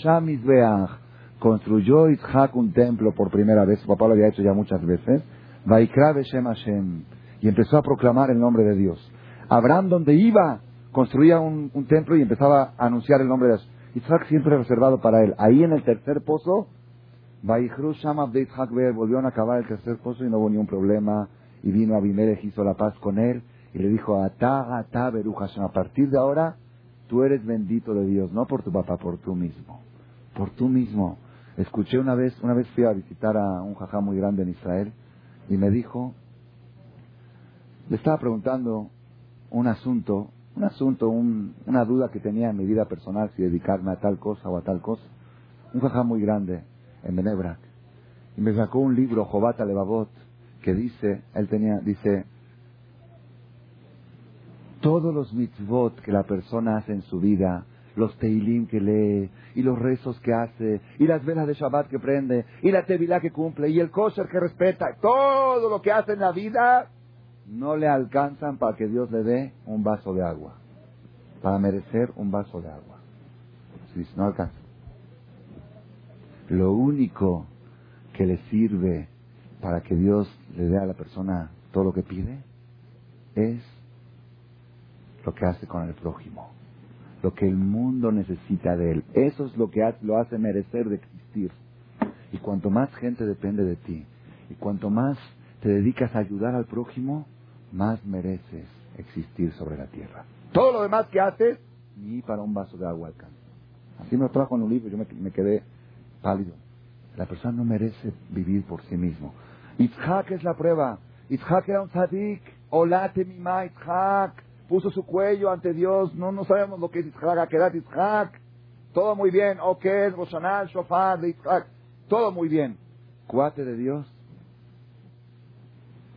construyó Isaac un templo por primera vez, su papá lo había hecho ya muchas veces, Vaikra Beshem Hashem, y empezó a proclamar el nombre de Dios. Abraham, donde iba, construía un, templo y empezaba a anunciar el nombre de Dios. Isaac siempre reservado para él. Ahí en el tercer pozo, volvió a acabar el tercer pozo y no hubo ningún problema. Y vino Abimelech, hizo la paz con él y le dijo, Ata, Ata, a partir de ahora tú eres bendito de Dios, no por tu papá, por tú mismo. Por tú mismo. Escuché una vez, una vez fui a visitar a un jajá muy grande en Israel y me dijo, le estaba preguntando un asunto, un asunto, una duda que tenía en mi vida personal, si dedicarme a tal cosa o a tal cosa. Un jajá muy grande en Benebrak. Y me sacó un libro, Jobata Levavot, que dice, él tenía, dice, todos los mitzvot que la persona hace en su vida, los teilim que lee, y los rezos que hace, y las velas de Shabbat que prende, y la tevilá que cumple, y el kosher que respeta, todo lo que hace en la vida, no le alcanzan para que Dios le dé un vaso de agua, para merecer un vaso de agua. Si no alcanza. Lo único que le sirve para que Dios le dé a la persona todo lo que pide es lo que hace con el prójimo, lo que el mundo necesita de él. Eso es lo que lo hace merecer de existir. Y cuanto más gente depende de ti, y cuanto más te dedicas a ayudar al prójimo, más mereces existir sobre la tierra. Todo lo demás que haces, ni para un vaso de agua alcanza. Así me lo trajo en un libro, yo me, quedé pálido. La persona no merece vivir por sí mismo. Itzhak es la prueba. Itzhak era un tzadik. Olate mima Itzhak. Puso su cuello ante Dios. No, no sabemos lo que es Itzhak. Akedat Itzhak. Todo muy bien. Ok, Roshanal, Shofar, Itzhak. Todo muy bien. Cuate de Dios.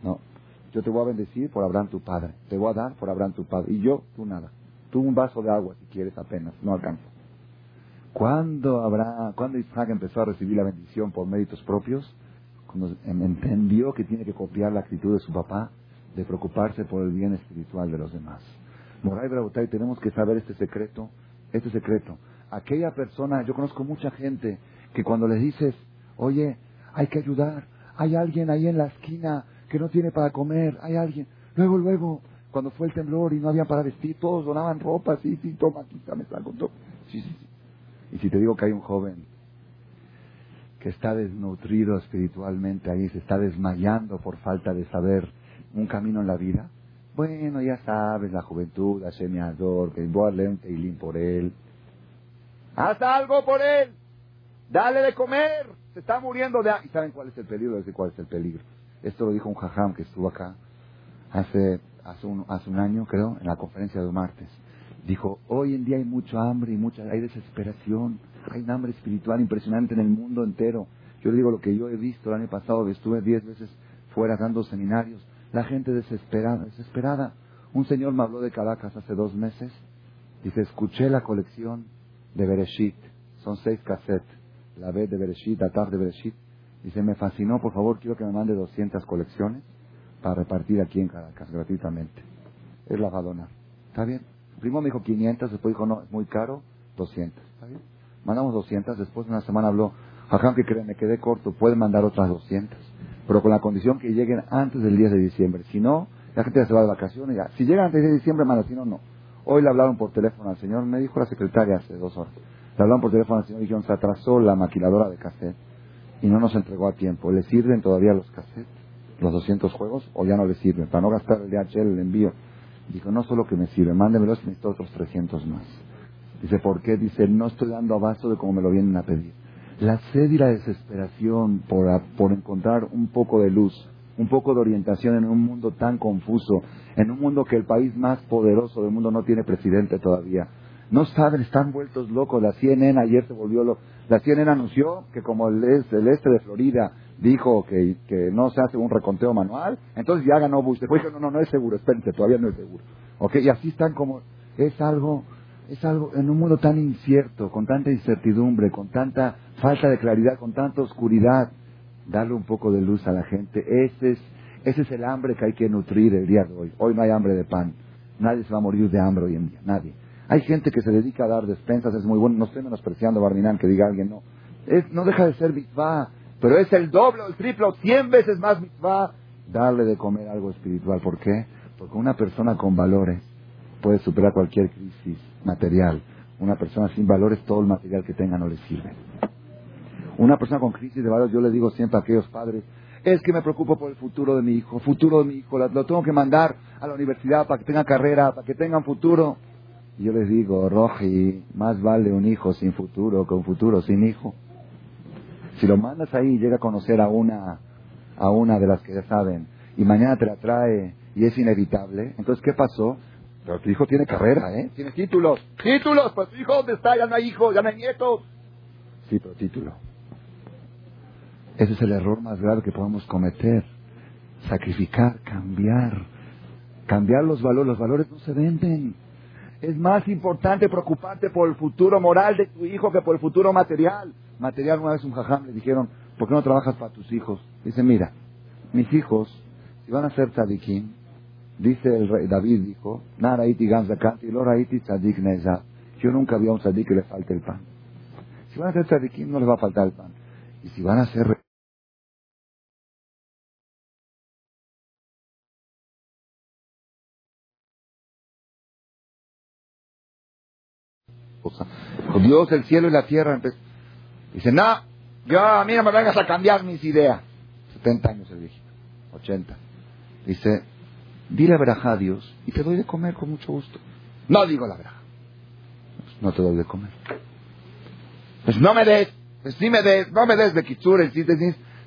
No. Yo te voy a bendecir por Abraham tu padre. Te voy a dar por Abraham tu padre. Y yo, tú nada. Tú un vaso de agua si quieres apenas. No alcanza. ¿Cuándo, habrá, ¿Cuándo Isaac empezó a recibir la bendición por méritos propios? Cuando entendió que tiene que copiar la actitud de su papá de preocuparse por el bien espiritual de los demás. Moray Brabotay, tenemos que saber este secreto, este secreto. Aquella persona, yo conozco mucha gente que cuando les dices, oye, hay que ayudar, hay alguien ahí en la esquina que no tiene para comer, hay alguien. Luego, luego, cuando fue el temblor y no había para vestir, todos donaban ropa, sí, sí, toma, aquí está, me saco todo. Sí, sí, sí. Y si te digo que hay un joven que está desnutrido espiritualmente ahí, se está desmayando por falta de saber un camino en la vida, bueno, ya sabes, la juventud, Hashem Ador, que voy a leer un teilín por él. Haz algo por él. Dale de comer. Se está muriendo de... ¿Y saben cuál es el peligro? Cuál es el peligro. Esto lo dijo un jajam que estuvo acá hace, hace, un, hace un año, creo, en la conferencia de martes. Dijo, hoy en día hay mucho hambre y mucha, hay desesperación, hay un hambre espiritual impresionante en el mundo entero. Yo le digo lo que yo he visto el año pasado, estuve diez veces fuera dando seminarios, la gente desesperada, desesperada. Un señor me habló de Caracas hace dos meses, dice, escuché la colección de Bereshit, son seis cassettes, la B de Bereshit, Atar de Bereshit, dice, me fascinó, por favor, quiero que me mande 200 colecciones para repartir aquí en Caracas gratuitamente. Él las va a donar. ¿Está bien? Primero me dijo 500, después dijo, no, es muy caro, 200. ¿Está bien? Mandamos 200, después de una semana habló, Jajam, que me quedé corto, puede mandar otras 200, pero con la condición que lleguen antes del 10 de diciembre. Si no, la gente ya se va de vacaciones. Ya. Si llegan antes del 10 de diciembre, manda, si no, no. Hoy le hablaron por teléfono al señor, me dijo la secretaria hace dos horas. Le hablaron por teléfono al señor y dijeron, se atrasó la maquiladora de cassette y no nos entregó a tiempo. ¿Le sirven todavía los cassettes, los 200 juegos, o ya no le sirven? Para no gastar el DHL, el envío. Dijo, no solo que me sirve, mándemelos y necesito otros 300 más. Dice, ¿por qué? Dice, no estoy dando abasto de como me lo vienen a pedir. La sed y la desesperación por, por encontrar un poco de luz, un poco de orientación en un mundo tan confuso, en un mundo que el país más poderoso del mundo no tiene presidente todavía. No saben, están vueltos locos. La CNN ayer se volvió loco. La CNN anunció que como el, este de Florida dijo que, que, no se hace un reconteo manual, entonces ya ganó Bush. Después dijo, no, no, no es seguro, espérense, todavía no es seguro. ¿Ok? Y así están como, es algo, es algo, en un mundo tan incierto, con tanta incertidumbre, con tanta falta de claridad, con tanta oscuridad, darle un poco de luz a la gente. Ese es, ese es el hambre que hay que nutrir el día de hoy. Hoy no hay hambre de pan. Nadie se va a morir de hambre hoy en día, nadie. Hay gente que se dedica a dar despensas, es muy bueno, no estoy menospreciando Barminán que diga alguien, no. Es, no deja de ser mitzvah pero es el doble el triplo, cien veces más mitzvah darle de comer algo espiritual. ¿Por qué? Porque una persona con valores puede superar cualquier crisis material. Una persona sin valores, todo el material que tenga no le sirve. Una persona con crisis de valores, yo le digo siempre a aquellos padres, es que me preocupo por el futuro de mi hijo, futuro de mi hijo, lo tengo que mandar a la universidad para que tenga carrera, para que tenga un futuro. Yo les digo, Roji, más vale un hijo sin futuro que un futuro sin hijo. Si lo mandas ahí y llega a conocer a una, a una de las que ya saben, y mañana te la trae y es inevitable, entonces ¿qué pasó? Pero tu hijo tiene carrera, ¿eh? Tiene títulos. ¡Títulos! Pues tu hijo, ¿dónde está? Ya no hay hijos, ya no hay nietos. Sí, pero título. Ese es el error más grave que podemos cometer. Sacrificar, cambiar. Cambiar los valores. Los valores no se venden. Es más importante preocuparte por el futuro moral de tu hijo que por el futuro material. Material, una vez un jajam le dijeron, ¿por qué no trabajas para tus hijos? Dice, mira, mis hijos, si van a ser tzadikim, dice el rey David, dijo, Yo nunca vi a un tzadik que le falte el pan. Si van a ser tzadikim, no les va a faltar el pan. Y si van a ser Dios, el cielo y la tierra. Dice, no, yo a mí no me vengas a cambiar mis ideas. 70 años el viejito. 80. Dice, dile verajá a Dios y te doy de comer con mucho gusto. No digo la verajá. No te doy de comer. Pues no me des, pues sí me des, no me des de kitsur, el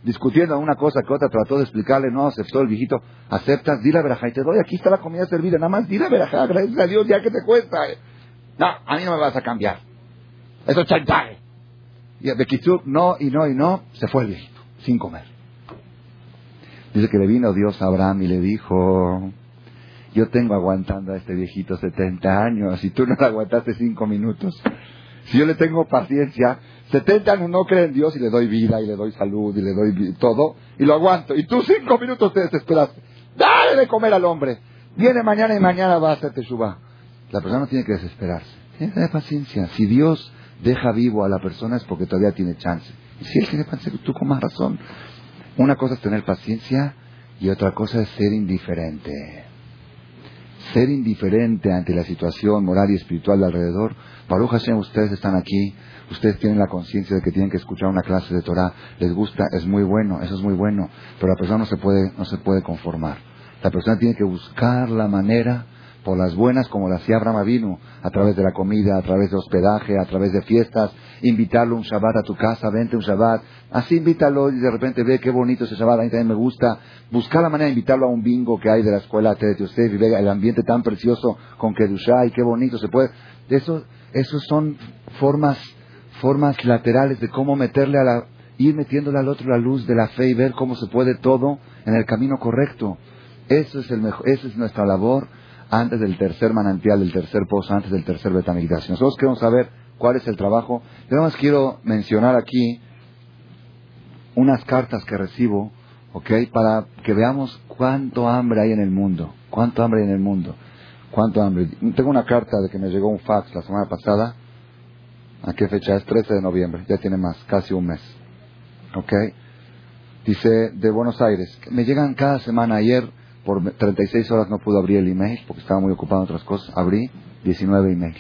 discutiendo una cosa que otra, trató de explicarle, no aceptó el viejito, aceptas, dile la verajá y te doy, aquí está la comida servida, nada más dile la verajá, gracias a Dios, ya que te cuesta. No, a mí no me vas a cambiar. Eso es chantaje. Y Bekitsur, no, y no, y no, se fue el viejito, sin comer. Dice que le vino Dios a Abraham y le dijo, yo tengo aguantando a este viejito 70 años y tú no le aguantaste 5 minutos. Si yo le tengo paciencia, 70 años no cree en Dios y le doy vida y le doy salud y le doy todo y lo aguanto. Y tú 5 minutos te desesperaste. Dale de comer al hombre. Viene mañana y mañana va a hacerte suba. La persona no tiene que desesperarse. Tiene que tener paciencia. Si Dios deja vivo a la persona es porque todavía tiene chance. Y si él tiene paciencia, tú con más razón. Una cosa es tener paciencia y otra cosa es ser indiferente. Ser indiferente ante la situación moral y espiritual de alrededor. Baruch Hashem, ustedes están aquí, ustedes tienen la conciencia de que tienen que escuchar una clase de Torah, les gusta, es muy bueno, eso es muy bueno, pero la persona no se puede, no se puede conformar. La persona tiene que buscar la manera por las buenas como las hacía Abraham vino, a través de la comida, a través de hospedaje, a través de fiestas, invitarlo un Shabbat a tu casa, vente un Shabbat, así invítalo y de repente ve qué bonito ese Shabbat, a mí también me gusta, buscar la manera de invitarlo a un bingo que hay de la escuela de usted y ve el ambiente tan precioso con Kedushá y qué bonito se puede, eso, esos son formas, formas laterales de cómo meterle a la, ir metiéndole al otro la luz de la fe y ver cómo se puede todo en el camino correcto. Eso es el mejor, esa es nuestra labor antes del tercer manantial, del tercer pozo, antes del tercer betamigdash. Nosotros queremos saber cuál es el trabajo. Yo nada más quiero mencionar aquí unas cartas que recibo, ¿ok? Para que veamos cuánto hambre hay en el mundo. Cuánto hambre hay en el mundo. Cuánto hambre. Tengo una carta de que me llegó un fax la semana pasada. ¿A qué fecha es? 13 de noviembre. Ya tiene más, casi un mes. ¿Ok? Dice de Buenos Aires. Me llegan cada semana. Ayer por 36 horas no pude abrir el email porque estaba muy ocupado en otras cosas. Abrí 19 email.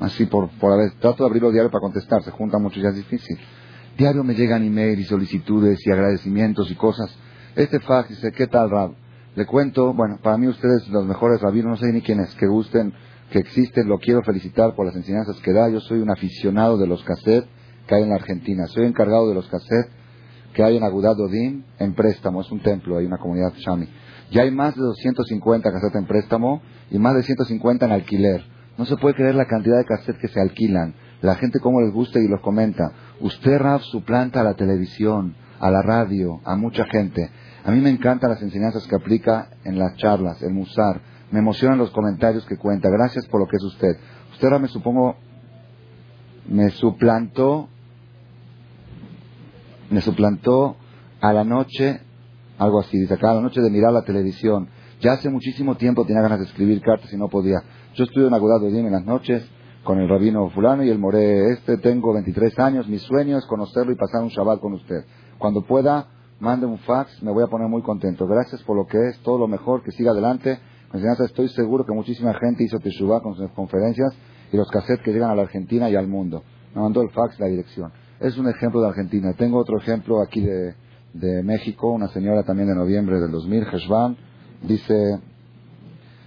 Así por, por haber, trato de abrirlo diario para contestar, se junta mucho y ya es difícil. Diario me llegan email y solicitudes y agradecimientos y cosas. Este fax dice, ¿qué tal Rab? Le cuento, bueno, para mí ustedes los mejores rabinos, no sé ni quiénes, que gusten, que existen, lo quiero felicitar por las enseñanzas que da. Yo soy un aficionado de los cassettes que hay en la Argentina. Soy encargado de los cassettes que hay en Agudad Odín en préstamo, es un templo, hay una comunidad Shami. Ya hay más de 250 cassettes en préstamo y más de 150 en alquiler. No se puede creer la cantidad de cassettes que se alquilan. La gente como les gusta y los comenta. Usted, Raf, suplanta a la televisión, a la radio, a mucha gente. A mí me encantan las enseñanzas que aplica en las charlas, el musar. Me emocionan los comentarios que cuenta. Gracias por lo que es usted. Usted ahora me supongo, me suplantó, me suplantó a la noche algo así, dice acá, la noche de mirar la televisión. Ya hace muchísimo tiempo tenía ganas de escribir cartas y no podía. Yo estudio en Agudad de en las noches con el rabino fulano y el moré este. Tengo 23 años. Mi sueño es conocerlo y pasar un Shabbat con usted. Cuando pueda, mande un fax. Me voy a poner muy contento. Gracias por lo que es. Todo lo mejor. Que siga adelante. Estoy seguro que muchísima gente hizo Teshuvah con sus conferencias y los cassettes que llegan a la Argentina y al mundo. Me mandó el fax la dirección. Es un ejemplo de Argentina. Tengo otro ejemplo aquí de, de México, una señora también de noviembre del 2000, Heshvan, dice,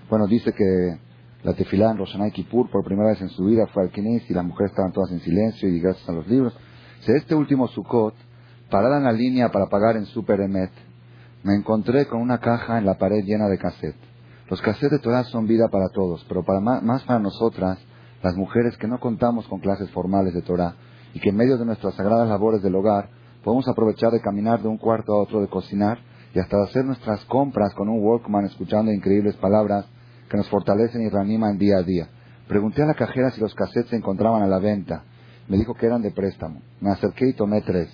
bueno, dice que la tefilá en Kippur por primera vez en su vida fue al Knis y las mujeres estaban todas en silencio y gracias a los libros. Dice, este último Sukkot, parada en la línea para pagar en Super Emet, me encontré con una caja en la pared llena de cassettes. Los cassettes de Torah son vida para todos, pero para más para nosotras, las mujeres que no contamos con clases formales de Torah y que en medio de nuestras sagradas labores del hogar Podemos aprovechar de caminar de un cuarto a otro, de cocinar y hasta de hacer nuestras compras con un Walkman escuchando increíbles palabras que nos fortalecen y reaniman día a día. Pregunté a la cajera si los cassettes se encontraban a la venta. Me dijo que eran de préstamo. Me acerqué y tomé tres.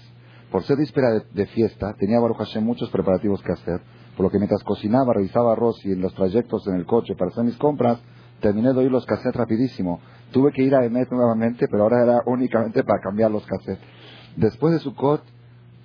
Por ser víspera de, fiesta, tenía Baruch Hashem muchos preparativos que hacer, por lo que mientras cocinaba, revisaba arroz y en los trayectos en el coche para hacer mis compras, terminé de oír los cassettes rapidísimo. Tuve que ir a Emet nuevamente, pero ahora era únicamente para cambiar los cassettes. Después de su cot,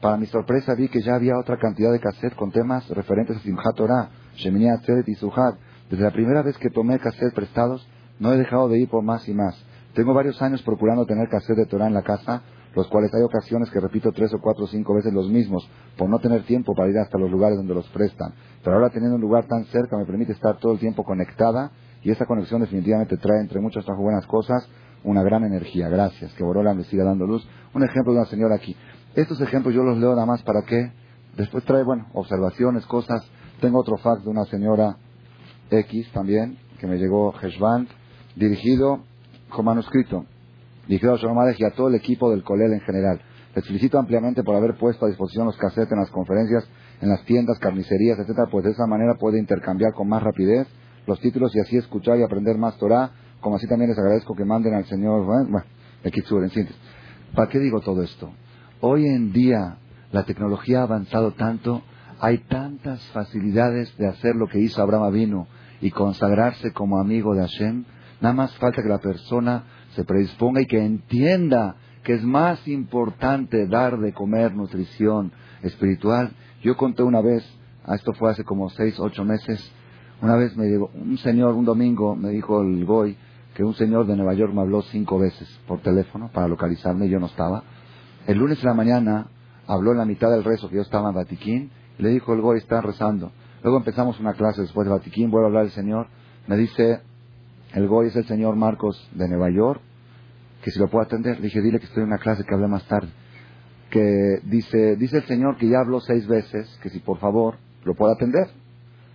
para mi sorpresa vi que ya había otra cantidad de cassettes con temas referentes a Simchat Torah, Shemini Atzeret y Suhat. Desde la primera vez que tomé cassettes prestados, no he dejado de ir por más y más. Tengo varios años procurando tener cassette de Torah en la casa, los cuales hay ocasiones que repito tres o cuatro o cinco veces los mismos, por no tener tiempo para ir hasta los lugares donde los prestan. Pero ahora teniendo un lugar tan cerca me permite estar todo el tiempo conectada y esa conexión definitivamente trae, entre muchas otras buenas cosas, una gran energía. Gracias, que Borola me siga dando luz. Un ejemplo de una señora aquí. Estos ejemplos yo los leo nada más para que después trae, bueno, observaciones, cosas. Tengo otro fax de una señora X también, que me llegó Heshvan, dirigido con manuscrito. Dirigido a Shalom y a todo el equipo del Colel en general. Les felicito ampliamente por haber puesto a disposición los cassettes en las conferencias, en las tiendas, carnicerías, etcétera, pues de esa manera puede intercambiar con más rapidez los títulos y así escuchar y aprender más Torah, como así también les agradezco que manden al Señor, bueno, en síntesis. ¿Para qué digo todo esto? Hoy en día la tecnología ha avanzado tanto, hay tantas facilidades de hacer lo que hizo Abraham Avino y consagrarse como amigo de Hashem, nada más falta que la persona se predisponga y que entienda que es más importante dar de comer nutrición espiritual. Yo conté una vez, esto fue hace como seis, ocho meses, una vez me llegó un señor, un domingo, me dijo el Goy, que un señor de Nueva York me habló cinco veces por teléfono para localizarme yo no estaba. El lunes de la mañana habló en la mitad del rezo que yo estaba en Vatiquín y le dijo el Goy, está rezando. Luego empezamos una clase después de Vatiquín, vuelve a hablar el señor, me dice, el Goy es el señor Marcos de Nueva York, que si lo puedo atender. Le dije, dile que estoy en una clase que hablé más tarde. Que dice, dice el señor que ya habló seis veces, que si por favor lo puedo atender.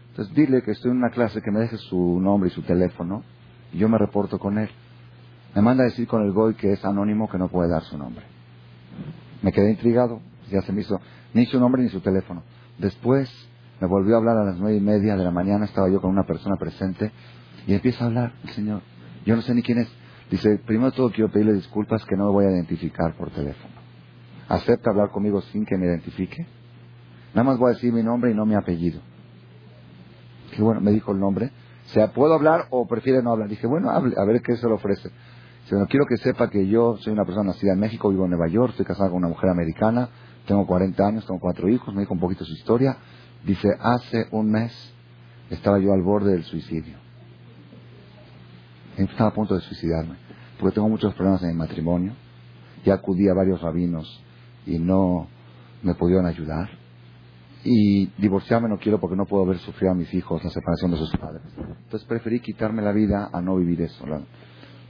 Entonces dile que estoy en una clase, que me deje su nombre y su teléfono, y yo me reporto con él. Me manda a decir con el Goy que es anónimo, que no puede dar su nombre. Me quedé intrigado, ya se me hizo ni su nombre ni su teléfono. Después me volvió a hablar a las nueve y media de la mañana, estaba yo con una persona presente, y empieza a hablar el señor. Yo no sé ni quién es. Dice, primero de todo quiero pedirle disculpas que no me voy a identificar por teléfono. ¿Acepta hablar conmigo sin que me identifique? Nada más voy a decir mi nombre y no mi apellido. Dije, bueno, me dijo el nombre. O sea, ¿puedo hablar o prefiere no hablar? Dije, bueno, hable, a ver qué se le ofrece. Bueno, quiero que sepa que yo soy una persona nacida en México, vivo en Nueva York, estoy casado con una mujer americana, tengo 40 años, tengo cuatro hijos, me dijo un poquito su historia. Dice, hace un mes estaba yo al borde del suicidio. Estaba a punto de suicidarme, porque tengo muchos problemas en mi matrimonio. Ya acudí a varios rabinos y no me pudieron ayudar y divorciarme no quiero porque no puedo ver sufrir a mis hijos la separación de sus padres. Entonces preferí quitarme la vida a no vivir eso.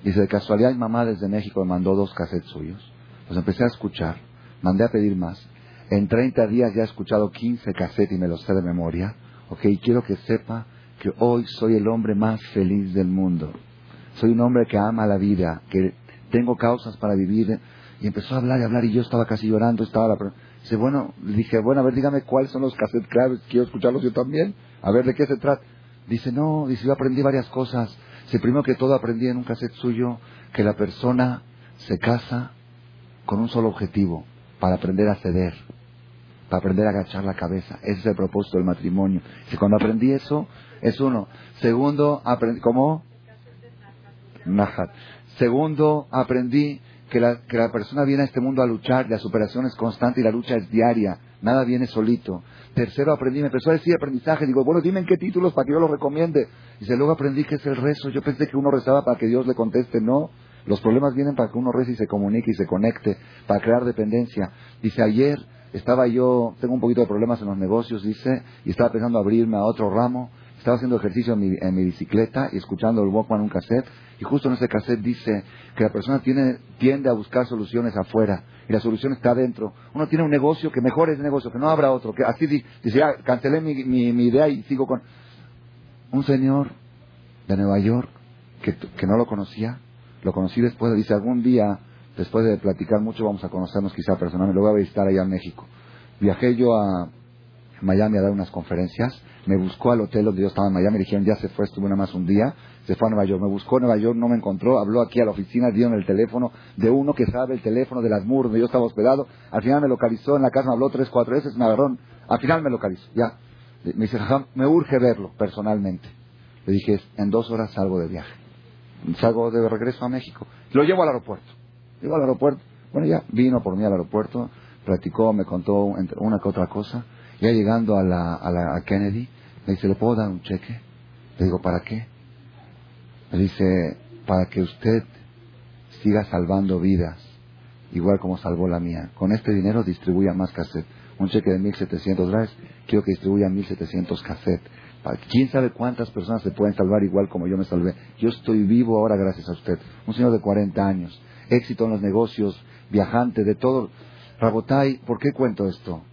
Dice, de casualidad mi mamá desde México me mandó dos cassettes suyos. Los empecé a escuchar, mandé a pedir más. En 30 días ya he escuchado 15 cassettes y me los sé de memoria. Ok, quiero que sepa que hoy soy el hombre más feliz del mundo. Soy un hombre que ama la vida, que tengo causas para vivir. Y empezó a hablar y hablar y yo estaba casi llorando, estaba la Dice, bueno, dije, bueno, a ver, dígame cuáles son los cassettes claves, quiero escucharlos yo también, a ver de qué se trata. Dice, no, dice, yo aprendí varias cosas. Dice, primero que todo aprendí en un cassette suyo que la persona se casa con un solo objetivo, para aprender a ceder, para aprender a agachar la cabeza. Ese es el propósito del matrimonio. Dice, cuando aprendí eso, es uno. Segundo, aprendí, ¿cómo? Nahat. Segundo, aprendí que la, que la persona viene a este mundo a luchar, la superación es constante y la lucha es diaria, nada viene solito. Tercero aprendí, me empezó a decir aprendizaje, digo, bueno, dime en qué títulos para que yo lo recomiende. Dice, luego aprendí que es el rezo, yo pensé que uno rezaba para que Dios le conteste, no, los problemas vienen para que uno rece y se comunique y se conecte, para crear dependencia. Dice, ayer estaba yo, tengo un poquito de problemas en los negocios, dice, y estaba pensando abrirme a otro ramo, estaba haciendo ejercicio en mi, en mi bicicleta y escuchando el Walkman un cassette, y justo en ese cassette dice que la persona tiene, tiende a buscar soluciones afuera y la solución está adentro. Uno tiene un negocio que mejore ese negocio, que no habrá otro. Que así dice, ya cancelé mi, mi, idea y sigo con... Un señor de Nueva York que, que no lo conocía, lo conocí después, dice, algún día, después de platicar mucho, vamos a conocernos quizá personalmente, lo voy a visitar allá en México. Viajé yo a Miami a dar unas conferencias, me buscó al hotel donde yo estaba en Miami, me dijeron, ya se fue, estuvo nada más un día, se fue a Nueva York. Me buscó en Nueva York, no me encontró, habló aquí a la oficina, dio en el teléfono de uno que sabe el teléfono de las MUR donde yo estaba hospedado. Al final me localizó en la casa, me habló tres, cuatro veces, me agarró. Al final me localizó, ya. Me dice, me urge verlo personalmente. Le dije, en dos horas salgo de viaje. Salgo de regreso a México. Lo llevo al aeropuerto. Llego al aeropuerto. Bueno, ya vino por mí al aeropuerto, platicó, me contó una que otra cosa. Ya llegando a la, a la a Kennedy, me dice, ¿le puedo dar un cheque? Le digo, ¿para qué? Me dice, para que usted siga salvando vidas, igual como salvó la mía. Con este dinero distribuya más cassette. Un cheque de 1.700 dólares, quiero que distribuya 1.700 cassette. ¿Quién sabe cuántas personas se pueden salvar igual como yo me salvé? Yo estoy vivo ahora gracias a usted. Un señor de 40 años, éxito en los negocios, viajante, de todo. Rabotai, ¿por qué cuento esto?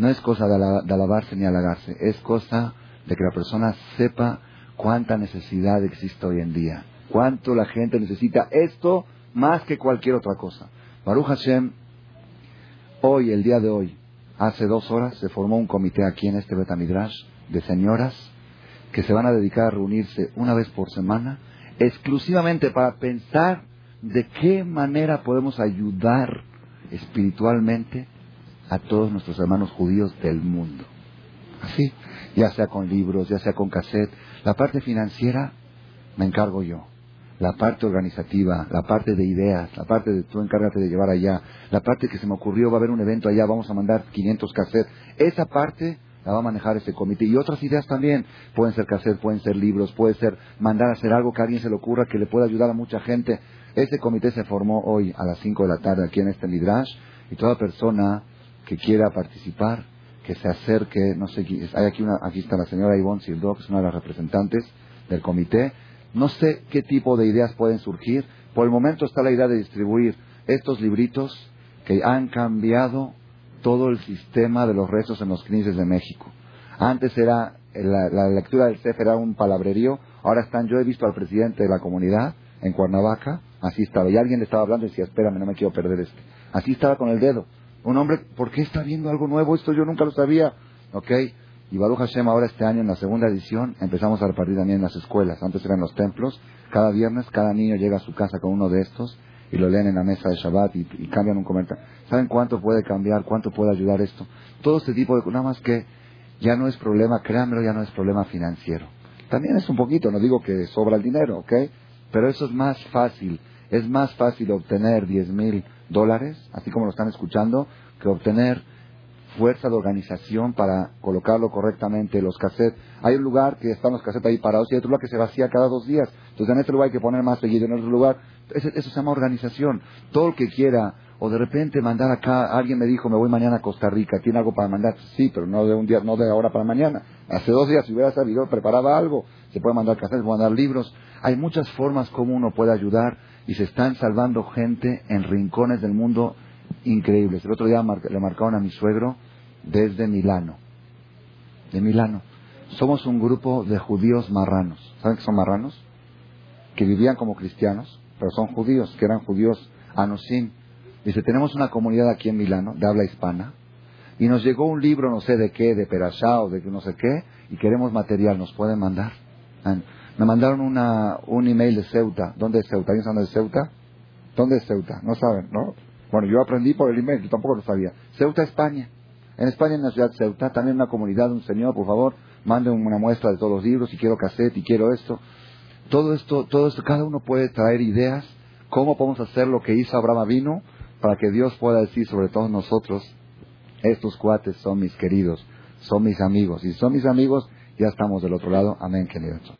No es cosa de, alabarse ni halagarse, es cosa de que la persona sepa cuánta necesidad existe hoy en día, cuánto la gente necesita esto más que cualquier otra cosa. Baruch Hashem, hoy, el día de hoy, hace dos horas, se formó un comité aquí en este Betamidrash de señoras que se van a dedicar a reunirse una vez por semana exclusivamente para pensar de qué manera podemos ayudar espiritualmente a todos nuestros hermanos judíos del mundo. Así, ya sea con libros, ya sea con cassette. La parte financiera me encargo yo. La parte organizativa, la parte de ideas, la parte de tú encárgate de llevar allá, la parte que se me ocurrió, va a haber un evento allá, vamos a mandar 500 cassettes. Esa parte la va a manejar ese comité. Y otras ideas también. Pueden ser cassettes, pueden ser libros, puede ser mandar a hacer algo que a alguien se le ocurra que le pueda ayudar a mucha gente. Ese comité se formó hoy a las 5 de la tarde aquí en este Midrash y toda persona que quiera participar, que se acerque, no sé, hay aquí, una, aquí está la señora Ivonne Sildo, que es una de las representantes del comité. No sé qué tipo de ideas pueden surgir. Por el momento está la idea de distribuir estos libritos que han cambiado todo el sistema de los rezos en los crisis de México. Antes era la, lectura del CEF era un palabrerío, ahora están, yo he visto al presidente de la comunidad en Cuernavaca, así estaba, y alguien le estaba hablando y decía, espérame, no me quiero perder este. Así estaba con el dedo. Un hombre, ¿por qué está viendo algo nuevo? Esto yo nunca lo sabía. ¿Ok? Y Baruch Hashem ahora este año en la segunda edición empezamos a repartir también en las escuelas. Antes eran los templos. Cada viernes cada niño llega a su casa con uno de estos y lo leen en la mesa de Shabbat y, cambian un comentario. ¿Saben cuánto puede cambiar? ¿Cuánto puede ayudar esto? Todo este tipo de... Nada más que ya no es problema, créanmelo, ya no es problema financiero. También es un poquito, no digo que sobra el dinero, ¿ok? Pero eso es más fácil. Es más fácil obtener 10 mil dólares, así como lo están escuchando, que obtener fuerza de organización para colocarlo correctamente, los cassettes. Hay un lugar que están los cassettes ahí parados y hay otro lugar que se vacía cada dos días. Entonces en este lugar hay que poner más seguido, en otro lugar. Eso, se llama organización. Todo el que quiera, o de repente mandar acá, alguien me dijo, me voy mañana a Costa Rica, ¿tiene algo para mandar? Sí, pero no de un día, no de ahora para mañana. Hace dos días, si hubiera sabido, preparaba algo. Se puede mandar cassettes, mandar libros. Hay muchas formas como uno puede ayudar y se están salvando gente en rincones del mundo increíbles. El otro día le marcaron a mi suegro desde Milano. De Milano. Somos un grupo de judíos marranos. ¿Saben qué son marranos? Que vivían como cristianos, pero son judíos, que eran judíos anusim. Dice, tenemos una comunidad aquí en Milano, de habla hispana, y nos llegó un libro, no sé de qué, de Perashá o de no sé qué, y queremos material, ¿nos pueden mandar? Me mandaron una, un email de Ceuta. ¿Dónde es Ceuta? ¿Alguien sabe de Ceuta? ¿Dónde es Ceuta? No saben, ¿no? Bueno, yo aprendí por el email, yo tampoco lo sabía. Ceuta, España. En España, en la ciudad de Ceuta, también una comunidad, un señor, por favor, manden una muestra de todos los libros, y quiero cassette, y quiero esto. Todo esto, todo esto, cada uno puede traer ideas, cómo podemos hacer lo que hizo Abraham vino, para que Dios pueda decir sobre todos nosotros, estos cuates son mis queridos, son mis amigos, y son mis amigos, ya estamos del otro lado. Amén, queridos.